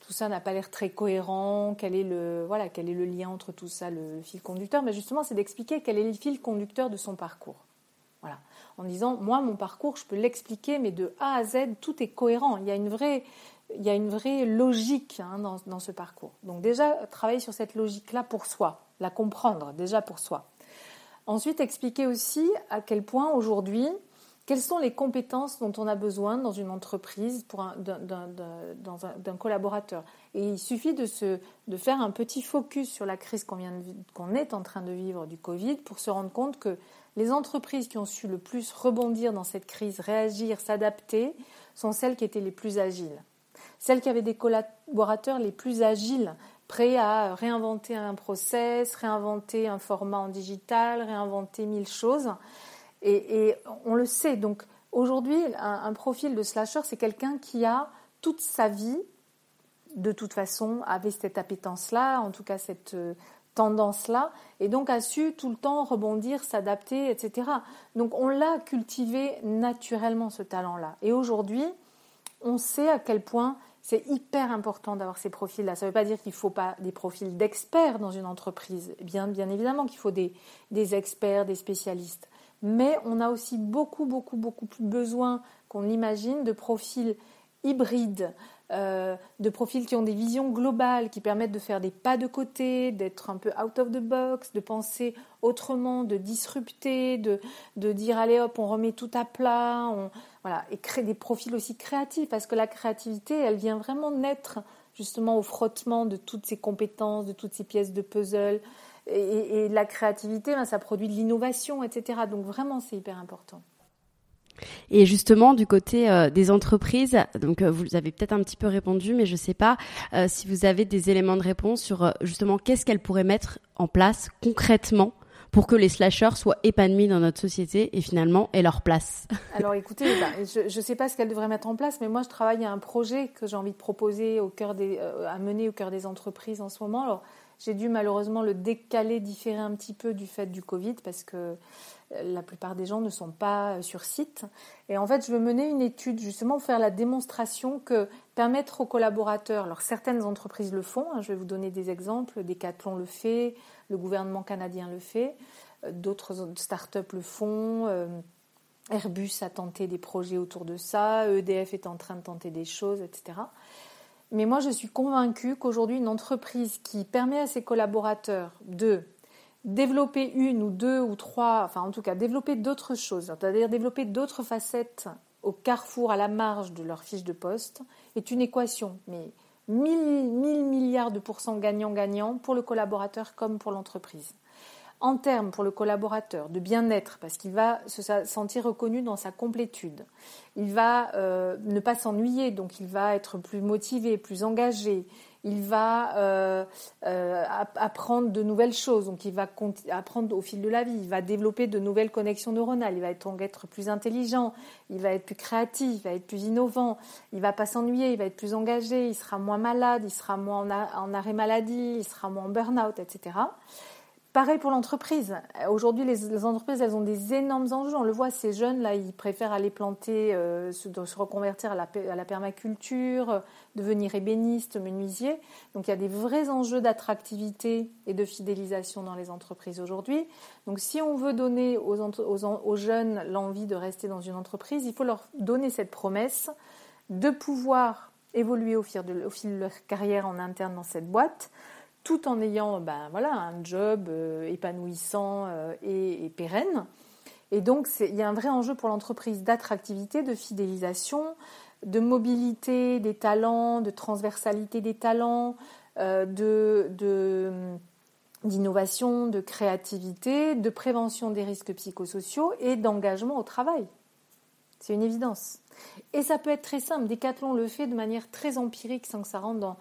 tout ça n'a pas l'air très cohérent, quel est le voilà quel est le lien entre tout ça, le fil conducteur, mais justement c'est d'expliquer quel est le fil conducteur de son parcours. En disant moi mon parcours je peux l'expliquer mais de A à Z tout est cohérent. Il y a une vraie, il y a une vraie logique hein, dans, ce parcours. Donc déjà travailler sur cette logique là pour soi, la comprendre déjà pour soi. Ensuite expliquer aussi à quel point aujourd'hui quelles sont les compétences dont on a besoin dans une entreprise pour d'un collaborateur Et il suffit de, se, de faire un petit focus sur la crise qu'on qu'on est en train de vivre du Covid pour se rendre compte que les entreprises qui ont su le plus rebondir dans cette crise, réagir, s'adapter, sont celles qui étaient les plus agiles. Celles qui avaient des collaborateurs les plus agiles, prêts à réinventer un process, réinventer un format en digital, réinventer mille choses. Et, on le sait. Donc aujourd'hui, un, profil de slasher, c'est quelqu'un qui a toute sa vie, de toute façon, avait cette appétence-là, en tout cas cette, euh, tendance-là, et donc a su tout le temps rebondir, s'adapter, etc. Donc on l'a cultivé naturellement, ce talent-là. Et aujourd'hui, on sait à quel point c'est hyper important d'avoir ces profils-là. Ça ne veut pas dire qu'il ne faut pas des profils d'experts dans une entreprise. Bien, bien évidemment qu'il faut des, des experts, des spécialistes. Mais on a aussi beaucoup, beaucoup, beaucoup plus besoin qu'on l'imagine de profils hybrides, euh, de profils qui ont des visions globales, qui permettent de faire des pas de côté, d'être un peu out of the box, de penser autrement, de disrupter, de, de dire allez hop, on remet tout à plat, on, voilà, et créer des profils aussi créatifs, parce que la créativité, elle vient vraiment naître justement au frottement de toutes ces compétences, de toutes ces pièces de puzzle. Et, la créativité, ben, ça produit de l'innovation, etc. Donc vraiment, c'est hyper important. Et justement, du côté euh, des entreprises, donc euh, vous avez peut-être un petit peu répondu, mais je ne sais pas euh, si vous avez des éléments de réponse sur justement qu'est-ce qu'elles pourraient mettre en place concrètement pour que les slashers soient épanouis dans notre société et finalement aient leur place? Alors écoutez, bah, je ne sais pas ce qu'elles devraient mettre en place, mais moi je travaille à un projet que j'ai envie de proposer au cœur des, à mener au cœur des entreprises en ce moment. Alors j'ai dû malheureusement le décaler, différer un petit peu du fait du Covid parce que la plupart des gens ne sont pas sur site. Et en fait, je veux mener une étude justement faire la démonstration que permettre aux collaborateurs, alors certaines entreprises le font, hein, je vais vous donner des exemples, Decathlon le fait, le gouvernement canadien le fait, euh, d'autres startups le font, euh, Airbus a tenté des projets autour de ça, EDF est en train de tenter des choses, etc. Mais moi, je suis convaincue qu'aujourd'hui, une entreprise qui permet à ses collaborateurs de développer une ou deux ou trois, enfin en tout cas développer d'autres choses, c'est-à-dire développer d'autres facettes au carrefour, à la marge de leur fiche de poste, est une équation, mais 1000, milliards de pourcents gagnant-gagnant pour le collaborateur comme pour l'entreprise. En termes pour le collaborateur de bien-être, parce qu'il va se sentir reconnu dans sa complétude, il va euh, ne pas s'ennuyer, donc il va être plus motivé, plus engagé, il va euh, euh, apprendre de nouvelles choses, donc il va apprendre au fil de la vie, il va développer de nouvelles connexions neuronales, il va être, plus intelligent, il va être plus créatif, il va être plus innovant, il va pas s'ennuyer, il va être plus engagé, il sera moins malade, il sera moins en, arrêt maladie, il sera moins en burn-out, etc. Pareil pour l'entreprise. Aujourd'hui, les, entreprises, elles ont des énormes enjeux. On le voit, ces jeunes, là, ils préfèrent aller planter, euh, se, reconvertir à la, permaculture, devenir ébéniste, menuisier. Donc, il y a des vrais enjeux d'attractivité et de fidélisation dans les entreprises aujourd'hui. Donc, si on veut donner aux, jeunes l'envie de rester dans une entreprise, il faut leur donner cette promesse de pouvoir évoluer au fil de leur carrière en interne dans cette boîte tout en ayant ben, voilà, un job euh, épanouissant euh, et, pérenne. Et donc, il y a un vrai enjeu pour l'entreprise d'attractivité, de fidélisation, de mobilité des talents, de transversalité des talents, euh, de, d'innovation, de créativité, de prévention des risques psychosociaux et d'engagement au travail. C'est une évidence. Et ça peut être très simple. Decathlon le fait de manière très empirique sans que ça rentre dans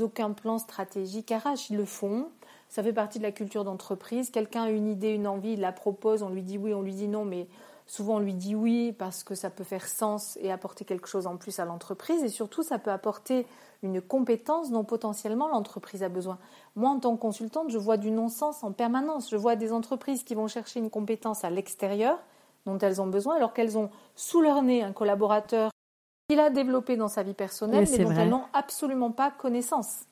aucun plan stratégique arrache. Ils le font. Ça fait partie de la culture d'entreprise. Quelqu'un a une idée, une envie, il la propose, on lui dit oui, on lui dit non, mais souvent on lui dit oui parce que ça peut faire sens et apporter quelque chose en plus à l'entreprise. Et surtout, ça peut apporter une compétence dont potentiellement l'entreprise a besoin. Moi, en tant que consultante, je vois du non-sens en permanence. Je vois des entreprises qui vont chercher une compétence à l'extérieur dont elles ont besoin, alors qu'elles ont sous leur nez un collaborateur qu'il a développé dans sa vie personnelle, mais, dont elles n'ont absolument pas connaissance.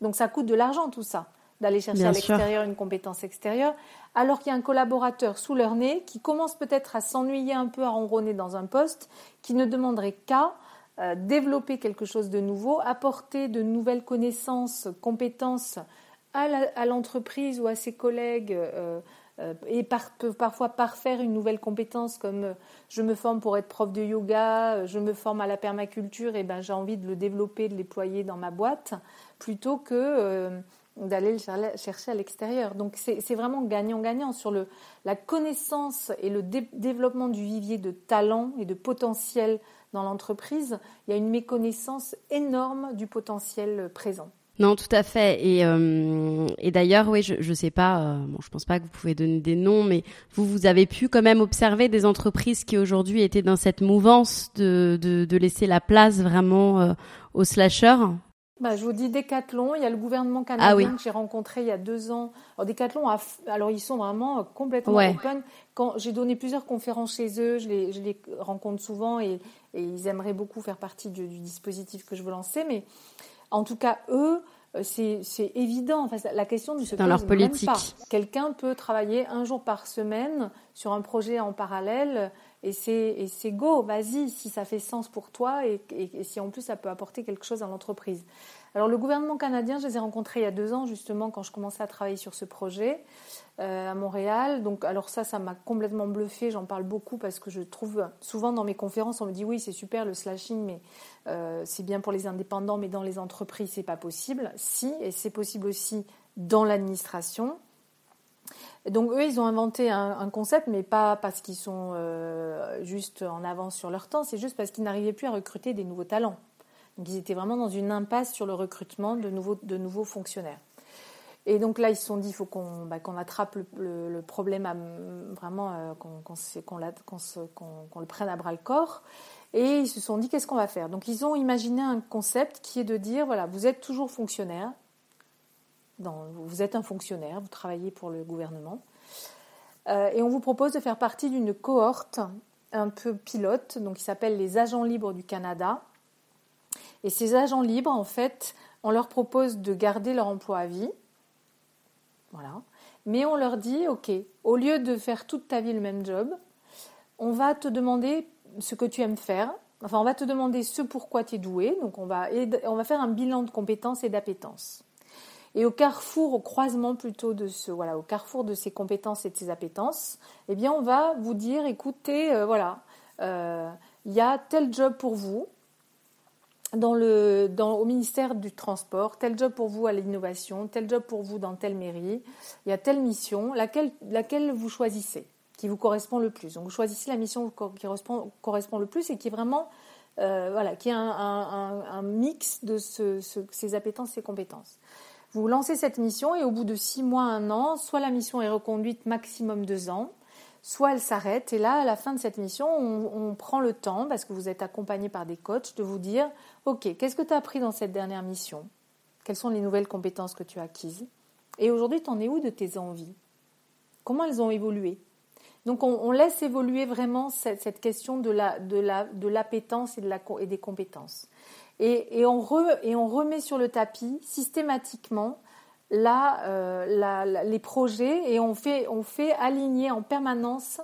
Donc ça coûte de l'argent tout ça, d'aller chercher à l'extérieur une compétence extérieure, alors qu'il y a un collaborateur sous leur nez qui commence peut-être à s'ennuyer un peu, à ronronner dans un poste, qui ne demanderait qu'à euh, développer quelque chose de nouveau, apporter de nouvelles connaissances, compétences à l'entreprise ou à ses collègues. Euh, et peut parfois parfaire une nouvelle compétence comme euh, je me forme pour être prof de yoga, euh, je me forme à la permaculture, et ben j'ai envie de le développer, de le déployer dans ma boîte, plutôt que d'aller le chercher à l'extérieur. Donc c'est vraiment gagnant-gagnant sur le, la connaissance et le développement du vivier de talent et de potentiel dans l'entreprise. Il y a une méconnaissance énorme du potentiel présent. Non, tout à fait. Et, euh, et d'ailleurs, oui, je ne sais pas, euh, bon, je pense pas que vous pouvez donner des noms, mais vous, vous avez pu quand même observer des entreprises qui aujourd'hui étaient dans cette mouvance de, de, de laisser la place vraiment euh, aux slashers bah, je vous dis Decathlon, il y a le gouvernement ah canadien que j'ai rencontré il y a deux ans. Alors Decathlon, a, alors ils sont vraiment complètement open. Quand j'ai donné plusieurs conférences chez eux, je les, je les rencontre souvent et, et, ils aimeraient beaucoup faire partie du, du dispositif que je veux lancer. Mais en tout cas, eux, euh, c'est évident. Enfin, la question ne se Dans leur politique. Même pas. Quelqu'un peut travailler un jour par semaine sur un projet en parallèle et c'est go, vas-y, si ça fait sens pour toi et, et, si en plus ça peut apporter quelque chose à l'entreprise. Alors le gouvernement canadien, je les ai rencontrés il y a deux ans justement quand je commençais à travailler sur ce projet euh, à Montréal. Donc alors ça, ça m'a complètement bluffé. J'en parle beaucoup parce que je trouve souvent dans mes conférences, on me dit oui c'est super le slashing, mais euh, c'est bien pour les indépendants, mais dans les entreprises c'est pas possible. Si et c'est possible aussi dans l'administration. Donc eux, ils ont inventé un, concept, mais pas parce qu'ils sont euh, juste en avance sur leur temps, c'est juste parce qu'ils n'arrivaient plus à recruter des nouveaux talents. Ils étaient vraiment dans une impasse sur le recrutement de nouveaux, fonctionnaires. Et donc là, ils se sont dit, il faut qu'on bah, attrape le, problème, vraiment, qu'on le prenne à bras le corps. Et ils se sont dit, qu'est-ce qu'on va faire? Donc ils ont imaginé un concept qui est de dire, voilà, vous êtes toujours fonctionnaire, vous êtes un fonctionnaire, vous travaillez pour le gouvernement, euh, et on vous propose de faire partie d'une cohorte un peu pilote, donc qui s'appelle les agents libres du Canada, et ces agents libres, en fait, on leur propose de garder leur emploi à vie. Voilà. Mais on leur dit, OK, au lieu de faire toute ta vie le même job, on va te demander ce que tu aimes faire. Enfin, on va te demander ce pourquoi tu es doué. Donc, on va, on va faire un bilan de compétences et d'appétences. Et au carrefour, au croisement plutôt de ce, voilà, au carrefour de ces compétences et de ces appétences, eh bien, on va vous dire, écoutez, euh, voilà, euh, il y a tel job pour vous, au ministère du Transport, tel job pour vous à l'innovation, tel job pour vous dans telle mairie, il y a telle mission, laquelle, vous choisissez, qui vous correspond le plus. Donc vous choisissez la mission qui correspond, le plus et qui est vraiment voilà, qui est un, mix de ces appétences, ces compétences. Vous lancez cette mission et au bout de six mois, un an, soit la mission est reconduite maximum deux ans, soit elle s'arrête. Et là, à la fin de cette mission, on, prend le temps, parce que vous êtes accompagné par des coachs, de vous dire, OK, qu'est-ce que tu as appris dans cette dernière mission? Quelles sont les nouvelles compétences que tu as acquises? Et aujourd'hui, tu en es où de tes envies? Comment elles ont évolué? Donc on, laisse évoluer vraiment cette, question de l'appétence et des compétences. Et, on remet sur le tapis systématiquement euh, les projets et on fait, on fait aligner en permanence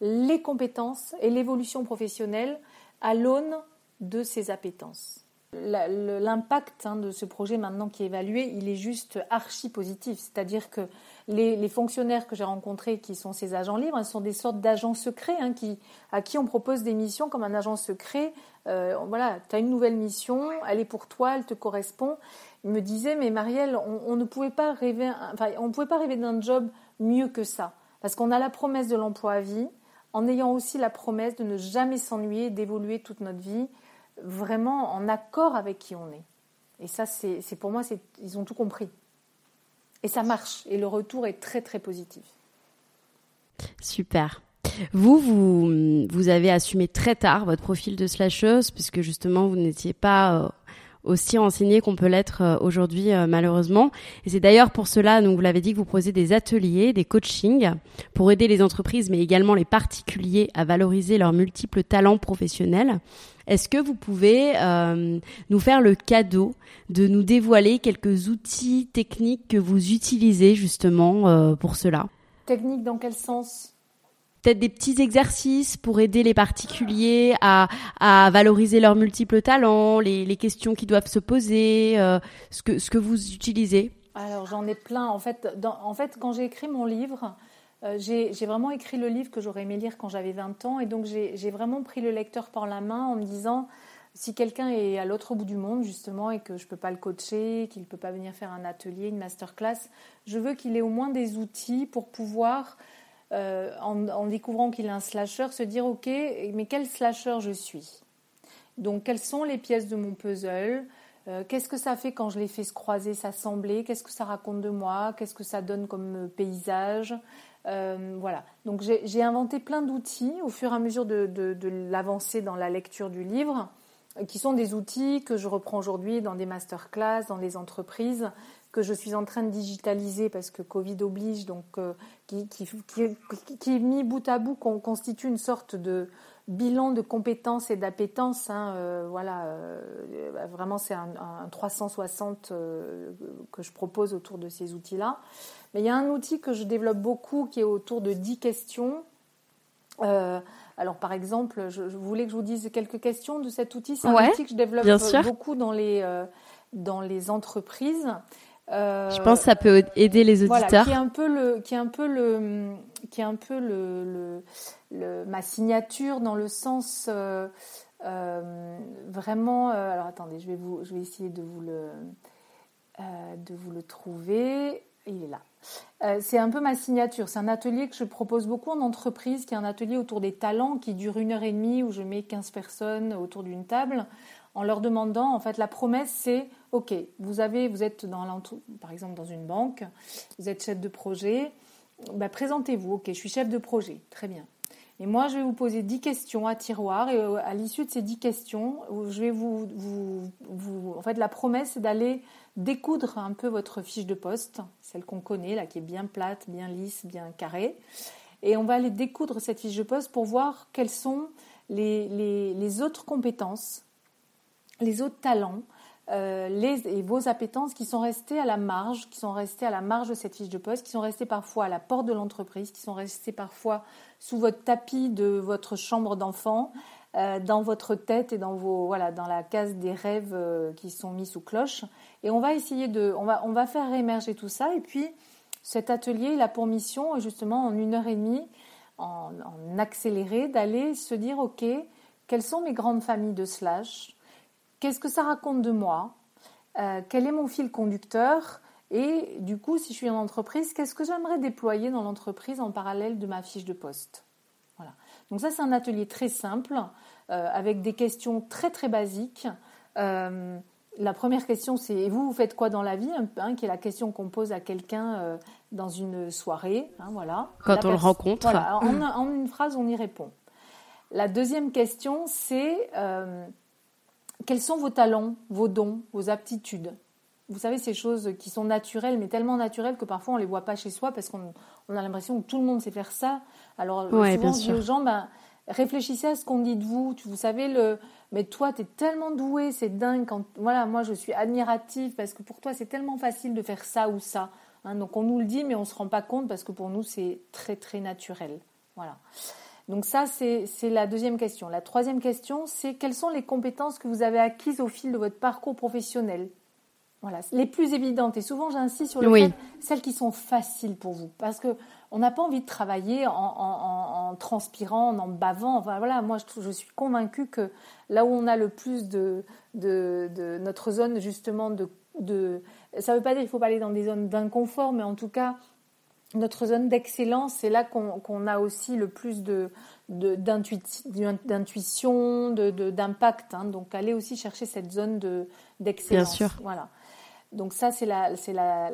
les compétences et l'évolution professionnelle à l'aune de ces appétences. L'impact hein, de ce projet maintenant qui est évalué, il est juste archi positif. C'est-à-dire que les, fonctionnaires que j'ai rencontrés, qui sont ces agents libres, ils sont des sortes d'agents secrets hein, qui, à qui on propose des missions comme un agent secret. Euh, voilà, tu as une nouvelle mission, elle est pour toi, elle te correspond. Me disait, mais Marielle, on, ne pouvait pas rêver, on pouvait pas rêver d'un job mieux que ça, parce qu'on a la promesse de l'emploi à vie, en ayant aussi la promesse de ne jamais s'ennuyer, d'évoluer toute notre vie vraiment en accord avec qui on est. Et ça, c'est pour moi, ils ont tout compris. Et ça marche. Et le retour est très, très positif. Super. Vous, vous, vous avez assumé très tard votre profil de slasheuse, puisque justement, vous n'étiez pas euh, aussi renseigné qu'on peut l'être euh, aujourd'hui euh, malheureusement. Et c'est d'ailleurs pour cela, donc vous l'avez dit, que vous proposez des ateliers, des coachings pour aider les entreprises, mais également les particuliers à valoriser leurs multiples talents professionnels. Est-ce que vous pouvez euh, nous faire le cadeau de nous dévoiler quelques outils techniques que vous utilisez justement pour cela? Techniques dans quel sens? Peut-être des petits exercices pour aider les particuliers à, valoriser leurs multiples talents, les, questions qui doivent se poser, euh, ce, que, ce que vous utilisez Alors j'en ai plein. En fait, en fait quand j'ai écrit mon livre, euh, j'ai vraiment écrit le livre que j'aurais aimé lire quand j'avais 20 ans. Et donc j'ai vraiment pris le lecteur par la main en me disant, si quelqu'un est à l'autre bout du monde justement et que je ne peux pas le coacher, qu'il ne peut pas venir faire un atelier, une masterclass, je veux qu'il ait au moins des outils pour pouvoir euh, en, découvrant qu'il est un slasher, se dire ok, mais quel slasher je suis? Donc quelles sont les pièces de mon puzzle? Euh, Qu'est-ce que ça fait quand je les fais se croiser, s'assembler? Qu'est-ce que ça raconte de moi? Qu'est-ce que ça donne comme paysage? Euh, voilà. Donc j'ai inventé plein d'outils au fur et à mesure de, de l'avancée dans la lecture du livre, qui sont des outils que je reprends aujourd'hui dans des masterclass, dans les entreprises, que je suis en train de digitaliser parce que Covid oblige, donc euh, qui, qui, qui, mis bout à bout qu'on constitue une sorte de bilan de compétences et d'appétence. Hein, euh, voilà, euh, vraiment c'est un, 360 que je propose autour de ces outils-là. Mais il y a un outil que je développe beaucoup qui est autour de 10 questions. Alors par exemple, je, voulais que je vous dise quelques questions de cet outil. C'est un outil que je développe beaucoup dans les, dans les entreprises. Euh, je pense que ça peut aider les auditeurs. qui est un peu le, qui est un peu le, qui est un peu le, le, ma signature dans le sens euh, euh, vraiment. alors attendez, je vais vous, je vais essayer de vous le, de vous le trouver. Il est là. C'est un peu ma signature. C'est un atelier que je propose beaucoup en entreprise, qui est un atelier autour des talents qui dure une heure et demie où je mets 15 personnes autour d'une table en leur demandant, en fait, la promesse, c'est, OK, vous avez, vous êtes dans par exemple dans une banque, vous êtes chef de projet, bah, présentez-vous, OK, je suis chef de projet, très bien. Et moi, je vais vous poser 10 questions à tiroir et euh, à l'issue de ces 10 questions, je vais vous, vous, en fait, la promesse, c'est d'aller découdre un peu votre fiche de poste, celle qu'on connaît, là, qui est bien plate, bien lisse, bien carrée. Et on va aller découdre cette fiche de poste pour voir quelles sont les, autres compétences les autres talents euh, les, et vos appétences qui sont restés à la marge, qui sont restés à la marge de cette fiche de poste, qui sont restés parfois à la porte de l'entreprise, qui sont restés parfois sous votre tapis de votre chambre d'enfant, euh, dans votre tête et dans vos voilà dans la case des rêves euh, qui sont mis sous cloche. Et on va essayer de, on va on va faire émerger tout ça. Et puis cet atelier, il a pour mission justement en une heure et demie, en, en accéléré, d'aller se dire ok, quelles sont mes grandes familles de slash? Qu'est-ce que ça raconte de moi? Euh, Quel est mon fil conducteur? Et du coup, si je suis en entreprise, qu'est-ce que j'aimerais déployer dans l'entreprise en parallèle de ma fiche de poste? Voilà. Donc ça, c'est un atelier très simple, avec des questions très très basiques. la première question, c'est et vous, vous faites quoi dans la vie? Hein, Qui est la question qu'on pose à quelqu'un dans une soirée. Hein, voilà. Quand on le rencontre. en, une phrase, on y répond. La deuxième question, c'est quels sont vos talents, vos dons, vos aptitudes? Vous savez, ces choses qui sont naturelles, mais tellement naturelles que parfois on ne les voit pas chez soi parce qu'on a l'impression que tout le monde sait faire ça. Alors souvent, je dis aux gens, ben, réfléchissez à ce qu'on dit de vous. Vous savez, le, mais toi, tu es tellement doué, c'est dingue. Quand, voilà, moi, je suis admirative parce que pour toi, c'est tellement facile de faire ça ou ça. Hein. donc on nous le dit, mais on ne se rend pas compte parce que pour nous, c'est très, très naturel. Voilà. Donc ça, c'est la deuxième question. La troisième question, c'est quelles sont les compétences que vous avez acquises au fil de votre parcours professionnel? Voilà, les plus évidentes. Et souvent, j'insiste sur le fait, celles qui sont faciles pour vous. Parce que on n'a pas envie de travailler en, transpirant, en bavant. Enfin voilà, moi, je, suis convaincue que là où on a le plus de, de, notre zone, justement, de, de ça ne veut pas dire qu'il faut pas aller dans des zones d'inconfort, mais en tout cas, notre zone d'excellence, c'est là qu'on a aussi le plus de, d'intuition, d'impact. Hein. Donc, allez aussi chercher cette zone d'excellence. Bien sûr. Voilà. Donc ça, c'est la, la,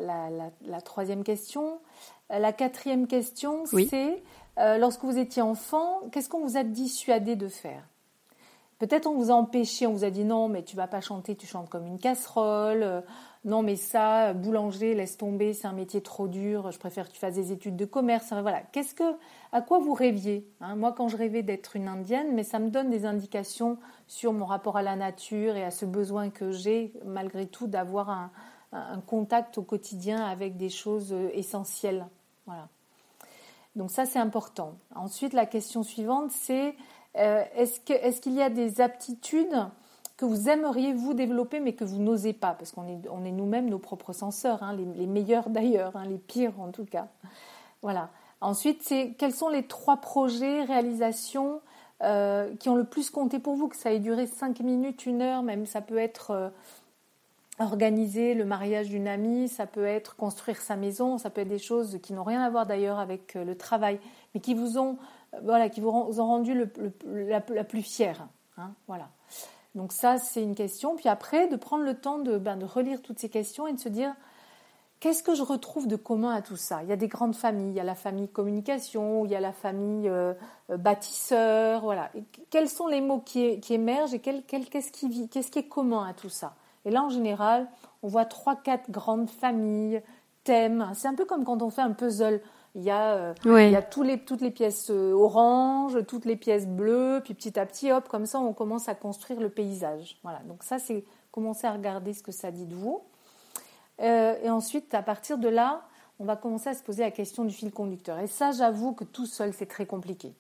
la, troisième question. La quatrième question, c'est euh, lorsque vous étiez enfant, qu'est-ce qu'on vous a dissuadé de faire? Peut-être on vous a empêché, on vous a dit non, mais tu vas pas chanter, tu chantes comme une casserole. Euh, non, mais ça, boulanger, laisse tomber, c'est un métier trop dur. Je préfère que tu fasses des études de commerce. voilà. Qu'est-ce que, à quoi vous rêviez hein? Moi, quand je rêvais d'être une indienne, mais ça me donne des indications sur mon rapport à la nature et à ce besoin que j'ai, malgré tout, d'avoir un, contact au quotidien avec des choses euh, essentielles. Voilà. Donc ça, c'est important. Ensuite, la question suivante, c'est euh, est-ce qu'il y a des aptitudes que vous aimeriez vous développer mais que vous n'osez pas? Parce qu'on est, on est nous-mêmes nos propres censeurs, hein, les, meilleurs d'ailleurs, hein, les pires en tout cas. Voilà. Ensuite, c'est quels sont les trois projets, réalisations euh, qui ont le plus compté pour vous, que ça ait duré cinq minutes, une heure, même ça peut être euh, organiser le mariage d'une amie, ça peut être construire sa maison, ça peut être des choses qui n'ont rien à voir d'ailleurs avec le travail, mais qui vous ont voilà, qui vous, ont rendu la, plus fière. Hein, voilà. Donc ça, c'est une question. Puis après, de prendre le temps de, ben, de relire toutes ces questions et de se dire, qu'est-ce que je retrouve de commun à tout ça? Il y a des grandes familles, il y a la famille communication, il y a la famille euh, euh, bâtisseur, voilà. quels sont les mots qui, émergent et qu'est-ce qui, qu'est-ce qui est commun à tout ça? Et là, en général, on voit trois, quatre grandes familles, thèmes. C'est un peu comme quand on fait un puzzle. Il y a, euh, il y a tous les, toutes les pièces euh, oranges, toutes les pièces bleues, puis petit à petit, hop, comme ça, on commence à construire le paysage. Voilà, donc ça, c'est commencer à regarder ce que ça dit de vous. Euh, et ensuite, à partir de là, on va commencer à se poser la question du fil conducteur. Et ça, j'avoue que tout seul, c'est très compliqué.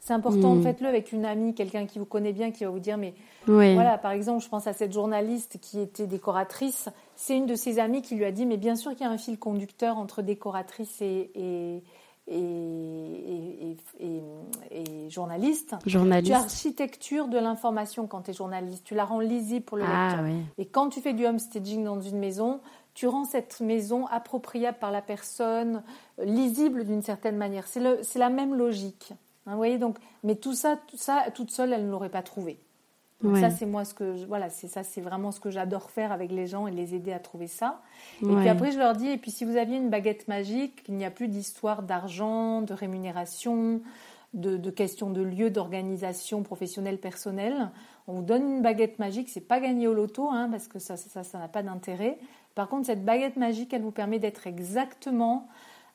C'est important, hmm. faites-le avec une amie, quelqu'un qui vous connaît bien, qui va vous dire, mais voilà, par exemple, je pense à cette journaliste qui était décoratrice. C'est une de ses amies qui lui a dit, mais bien sûr qu'il y a un fil conducteur entre décoratrice et, et, et, et journaliste. Journaliste. Tu as architecture de l'information quand tu es journaliste. Tu la rends lisible pour le ah, lecteur. Et quand tu fais du homestaging dans une maison, tu rends cette maison appropriable par la personne, lisible d'une certaine manière. C'est la même logique. Hein, vous voyez donc, mais tout ça, tout ça, toute seule, elle ne l'aurait pas trouvé. Donc ça, c'est moi ce que, voilà, c'est ça, c'est vraiment ce que j'adore faire avec les gens et les aider à trouver ça. Et puis après, je leur dis, et puis si vous aviez une baguette magique, il n'y a plus d'histoire d'argent, de rémunération, de, de questions de lieu, d'organisation professionnelle, personnelle. On vous donne une baguette magique, c'est pas gagné au loto, hein, parce que ça, ça, ça n'a pas d'intérêt. Par contre, cette baguette magique, elle vous permet d'être exactement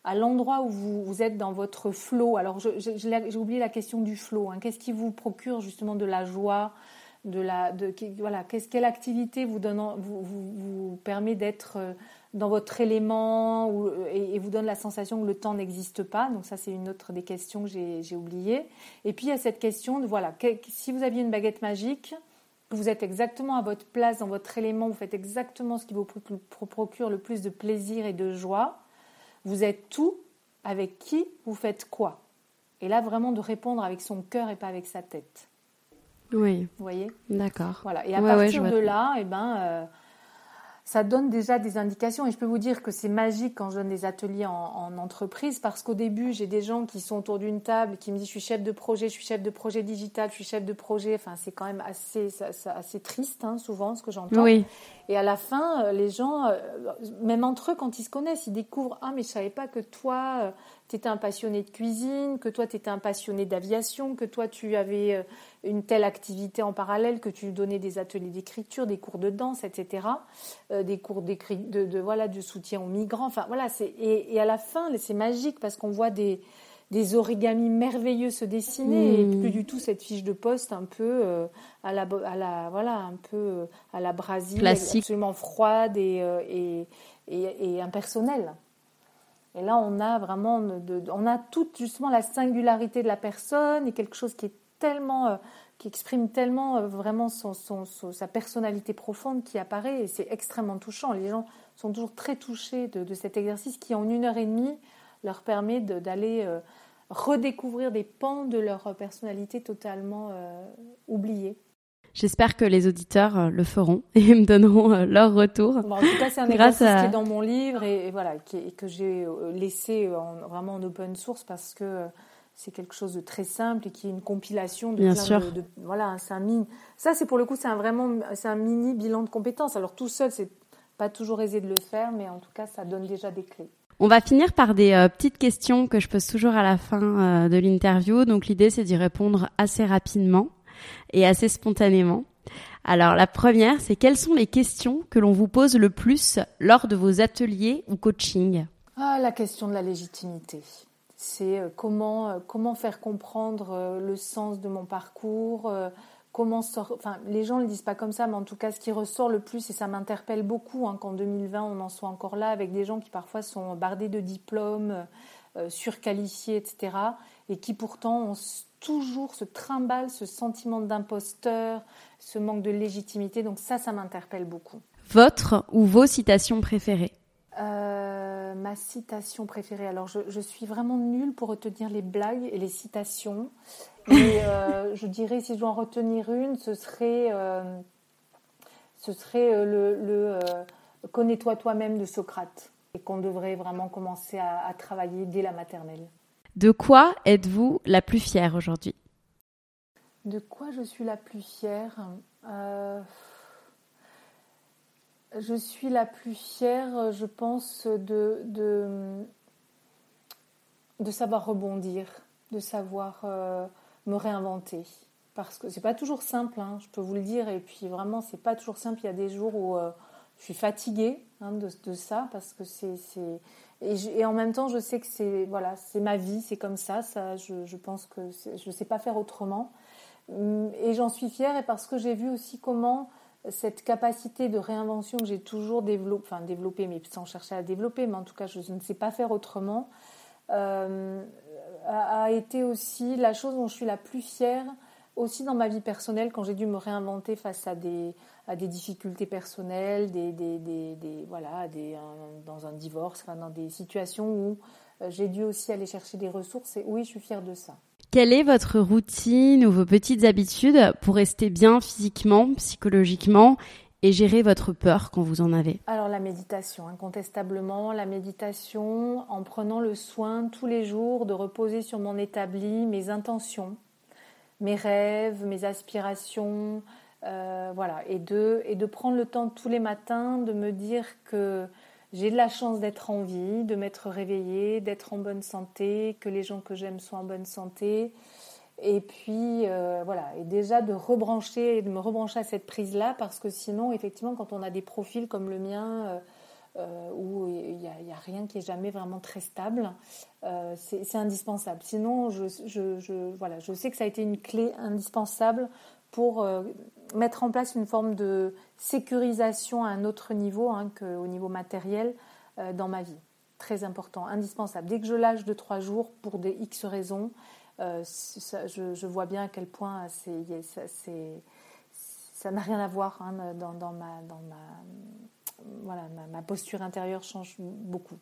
à l'endroit où vous, êtes dans votre flot. Alors, j'ai oublié la question du flot. Hein. Qu'est-ce qui vous procure justement de la joie de la, de, voilà, qu'est-ce, quelle activité vous, donne, vous, vous, permet d'être euh, dans votre élément ou, et, vous donne la sensation que le temps n'existe pas. Donc ça, c'est une autre des questions que j'ai, oubliées. Et puis, il y a cette question de, voilà, si vous aviez une baguette magique, vous êtes exactement à votre place dans votre élément, vous faites exactement ce qui vous procure le plus de plaisir et de joie, vous êtes tout, avec qui vous faites quoi? Et là, vraiment de répondre avec son cœur et pas avec sa tête. Oui. Vous voyez D'accord. Voilà. Et à partir de là, eh ben, euh, ça donne déjà des indications. Et je peux vous dire que c'est magique quand je donne des ateliers en, entreprise parce qu'au début, j'ai des gens qui sont autour d'une table qui me disent je suis chef de projet, je suis chef de projet digital, je suis chef de projet. Enfin, c'est quand même assez, assez triste hein, souvent ce que j'entends. Oui. Et à la fin, euh, les gens, euh, même entre eux, quand ils se connaissent, ils découvrent Ah, mais je savais pas que toi, tu étais un passionné de cuisine, que toi, tu étais un passionné d'aviation, que toi, tu avais une telle activité en parallèle, que tu donnais des ateliers d'écriture, des cours de danse, etc., des cours de, de, voilà, de soutien aux migrants. Enfin, voilà, et, et à la fin, c'est magique parce qu'on voit des des origamis merveilleux se dessiner et hmm. plus du tout cette fiche de poste un peu euh, à la à la voilà un peu euh, à la absolument froide et, euh, et, et, impersonnelle. Et là on a vraiment on a toute justement la singularité de la personne et quelque chose qui est tellement qui exprime tellement vraiment son, sa personnalité profonde qui apparaît et c'est extrêmement touchant. Les gens sont toujours très touchés de, cet exercice qui en une heure et demie leur permet d'aller redécouvrir des pans de leur personnalité totalement euh, oubliés. J'espère que les auditeurs euh, le feront et me donneront euh, leur retour. en tout cas, c'est un exercice qui est dans mon livre et, voilà, que j'ai laissé vraiment en open source parce que c'est quelque chose de très simple et qui est une compilation de Bien sûr. De, voilà, c'est un mini. Ça, c'est pour le coup, c'est un vraiment, c'est un mini bilan de compétences. Alors tout seul, c'est pas toujours aisé de le faire, mais en tout cas, ça donne déjà des clés. On va finir par des euh, petites questions que je pose toujours à la fin euh, de l'interview. Donc l'idée c'est d'y répondre assez rapidement et assez spontanément. Alors la première, c'est quelles sont les questions que l'on vous pose le plus lors de vos ateliers ou coaching? Ah, La question de la légitimité. C'est euh, comment, comment faire comprendre le sens de mon parcours, comment enfin les gens ne le disent pas comme ça, mais en tout cas ce qui ressort le plus et ça m'interpelle beaucoup hein, qu'en 2020 on en soit encore là avec des gens qui parfois sont bardés de diplômes, euh, surqualifiés, etc. et qui pourtant ont toujours ce trimballe, ce sentiment d'imposteur, ce manque de légitimité. Donc ça, ça m'interpelle beaucoup. Votre ou vos citations préférées? Euh, ma citation préférée. Alors, je, je, suis vraiment nulle pour retenir les blagues et les citations. Et euh, je dirais, si je dois en retenir une, ce serait, euh, ce serait euh, le, Connais-toi toi-même de Socrate et qu'on devrait vraiment commencer à, travailler dès la maternelle. De quoi êtes-vous la plus fière aujourd'hui? De quoi je suis la plus fière? Je suis la plus fière, je pense, de, de, de savoir rebondir, de savoir me réinventer. Parce que c'est pas toujours simple, hein, je peux vous le dire. Et puis vraiment, c'est pas toujours simple. Il y a des jours où euh, je suis fatiguée hein, de, ça parce que c'est. Et, et, en même temps, je sais que c'est voilà, c'est ma vie, c'est comme ça. Ça, je, je pense que je sais pas faire autrement. Hum, et j'en suis fière et parce que j'ai vu aussi comment cette capacité de réinvention que j'ai toujours développée, enfin développée, mais sans chercher à développer, mais en tout cas, je, ne sais pas faire autrement. Euh, a, été aussi la chose dont je suis la plus fière, aussi dans ma vie personnelle, quand j'ai dû me réinventer face à des, à des difficultés personnelles, des, des, des, voilà, des, dans un divorce, enfin, dans des situations où euh, j'ai dû aussi aller chercher des ressources. Et oui, je suis fière de ça. Quelle est votre routine ou vos petites habitudes pour rester bien physiquement, psychologiquement et gérer votre peur quand vous en avez? Alors la méditation, incontestablement, la méditation en prenant le soin tous les jours de reposer sur mon établi mes intentions, mes rêves, mes aspirations, euh, voilà, et de, et de prendre le temps tous les matins de me dire que j'ai de la chance d'être en vie, de m'être réveillée, d'être en bonne santé, que les gens que j'aime sont en bonne santé, et puis euh, voilà, et déjà de rebrancher, de me rebrancher à cette prise-là, parce que sinon, effectivement, quand on a des profils comme le mien, euh, euh, où il n'y a, rien qui est jamais vraiment très stable, c'est indispensable. Sinon, je, voilà, je sais que ça a été une clé indispensable pour mettre en place une forme de sécurisation à un autre niveau hein, qu'au niveau matériel dans ma vie. Très important, indispensable. Dès que je lâche de trois jours pour des X raisons, euh, je, vois bien à quel point ça n'a rien à voir hein, dans, ma, dans ma, ma, posture intérieure change beaucoup.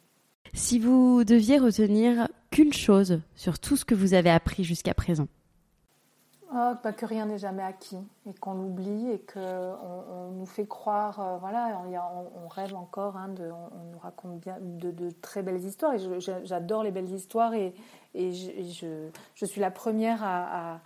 Si vous deviez retenir qu'une chose sur tout ce que vous avez appris jusqu'à présent ah, bah, que rien n'est jamais acquis et qu'on l'oublie et qu'on on nous fait croire, euh, voilà, on, rêve encore, hein, on, nous raconte bien de, très belles histoires et j'adore les belles histoires et, je, suis la première à,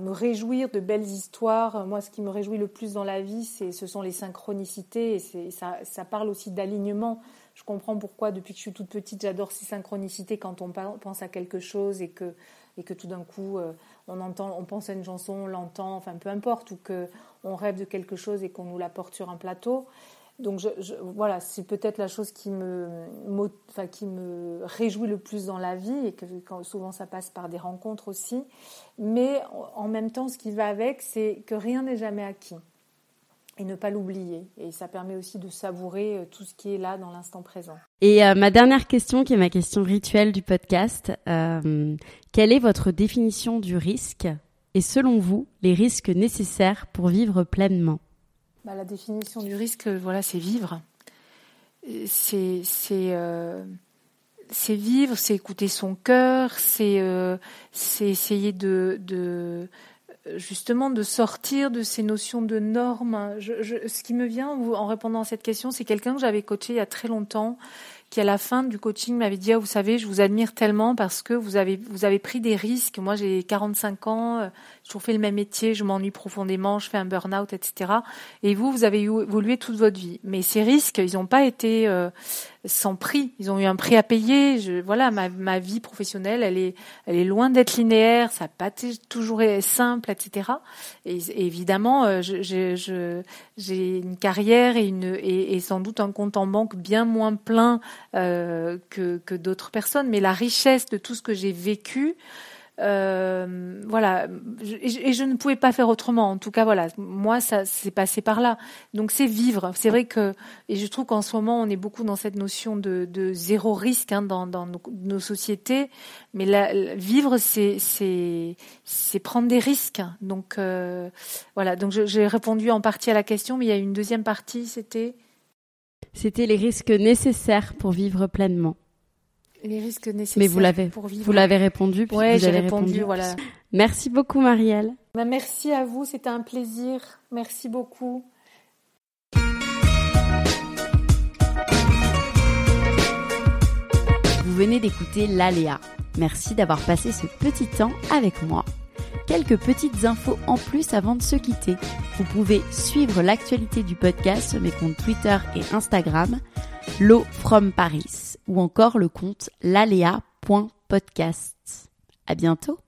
me réjouir de belles histoires. Moi, ce qui me réjouit le plus dans la vie, ce sont les synchronicités et ça parle aussi d'alignement. Je comprends pourquoi, depuis que je suis toute petite, j'adore ces synchronicités quand on pense à quelque chose et que, et que tout d'un coup, euh, on entend, on pense à une chanson, on l'entend, enfin peu importe, ou que on rêve de quelque chose et qu'on nous l'apporte sur un plateau. Donc voilà, c'est peut-être la chose qui me, qui me réjouit le plus dans la vie et que souvent ça passe par des rencontres aussi. Mais en même temps, ce qui va avec, c'est que rien n'est jamais acquis et ne pas l'oublier. Et ça permet aussi de savourer euh, tout ce qui est là dans l'instant présent. Et euh, ma dernière question, qui est ma question rituelle du podcast, euh, quelle est votre définition du risque et selon vous, les risques nécessaires pour vivre pleinement? Bah, La définition du risque, voilà, c'est vivre. C'est c'est c'est vivre, c'est écouter son cœur, c'est c'est essayer de, de justement de sortir de ces notions de normes. Je, ce qui me vient en répondant à cette question, c'est quelqu'un que j'avais coaché il y a très longtemps, qui à la fin du coaching m'avait dit, ah, vous savez, je vous admire tellement parce que vous avez, vous avez pris des risques. Moi, j'ai 45 ans, euh, j'ai toujours fait le même métier, je m'ennuie profondément, je fais un burn-out, etc. Et vous, vous avez évolué toute votre vie. Mais ces risques, ils n'ont pas été euh, sans prix. Ils ont eu un prix à payer. Je, voilà, ma, ma vie professionnelle, elle est, elle est loin d'être linéaire. Ça n'a pas toujours été simple, etc. Et, évidemment, euh, j'ai une carrière et, une, et, et, sans doute un compte en banque bien moins plein euh, que, que d'autres personnes. Mais la richesse de tout ce que j'ai vécu, euh, voilà, et je ne pouvais pas faire autrement. En tout cas, voilà, moi, ça s'est passé par là. Donc, c'est vivre. C'est vrai que, et je trouve qu'en ce moment, on est beaucoup dans cette notion de, zéro risque hein, dans, nos, sociétés. Mais vivre, c'est prendre des risques. Donc, euh, voilà. Donc, j'ai répondu en partie à la question, mais il y a une deuxième partie. C'était les risques nécessaires pour vivre pleinement les risques nécessaires Mais vous l'avez, pour vivre. Vous l'avez répondu. Oui, j'ai répondu, voilà. Merci beaucoup, Marielle. Bah, merci à vous, c'était un plaisir. Merci beaucoup. Vous venez d'écouter l'Aléa. Merci d'avoir passé ce petit temps avec moi. Quelques petites infos en plus avant de se quitter. Vous pouvez suivre l'actualité du podcast sur mes comptes Twitter et Instagram, L'eau from Paris ou encore le compte lalea.podcast. À bientôt!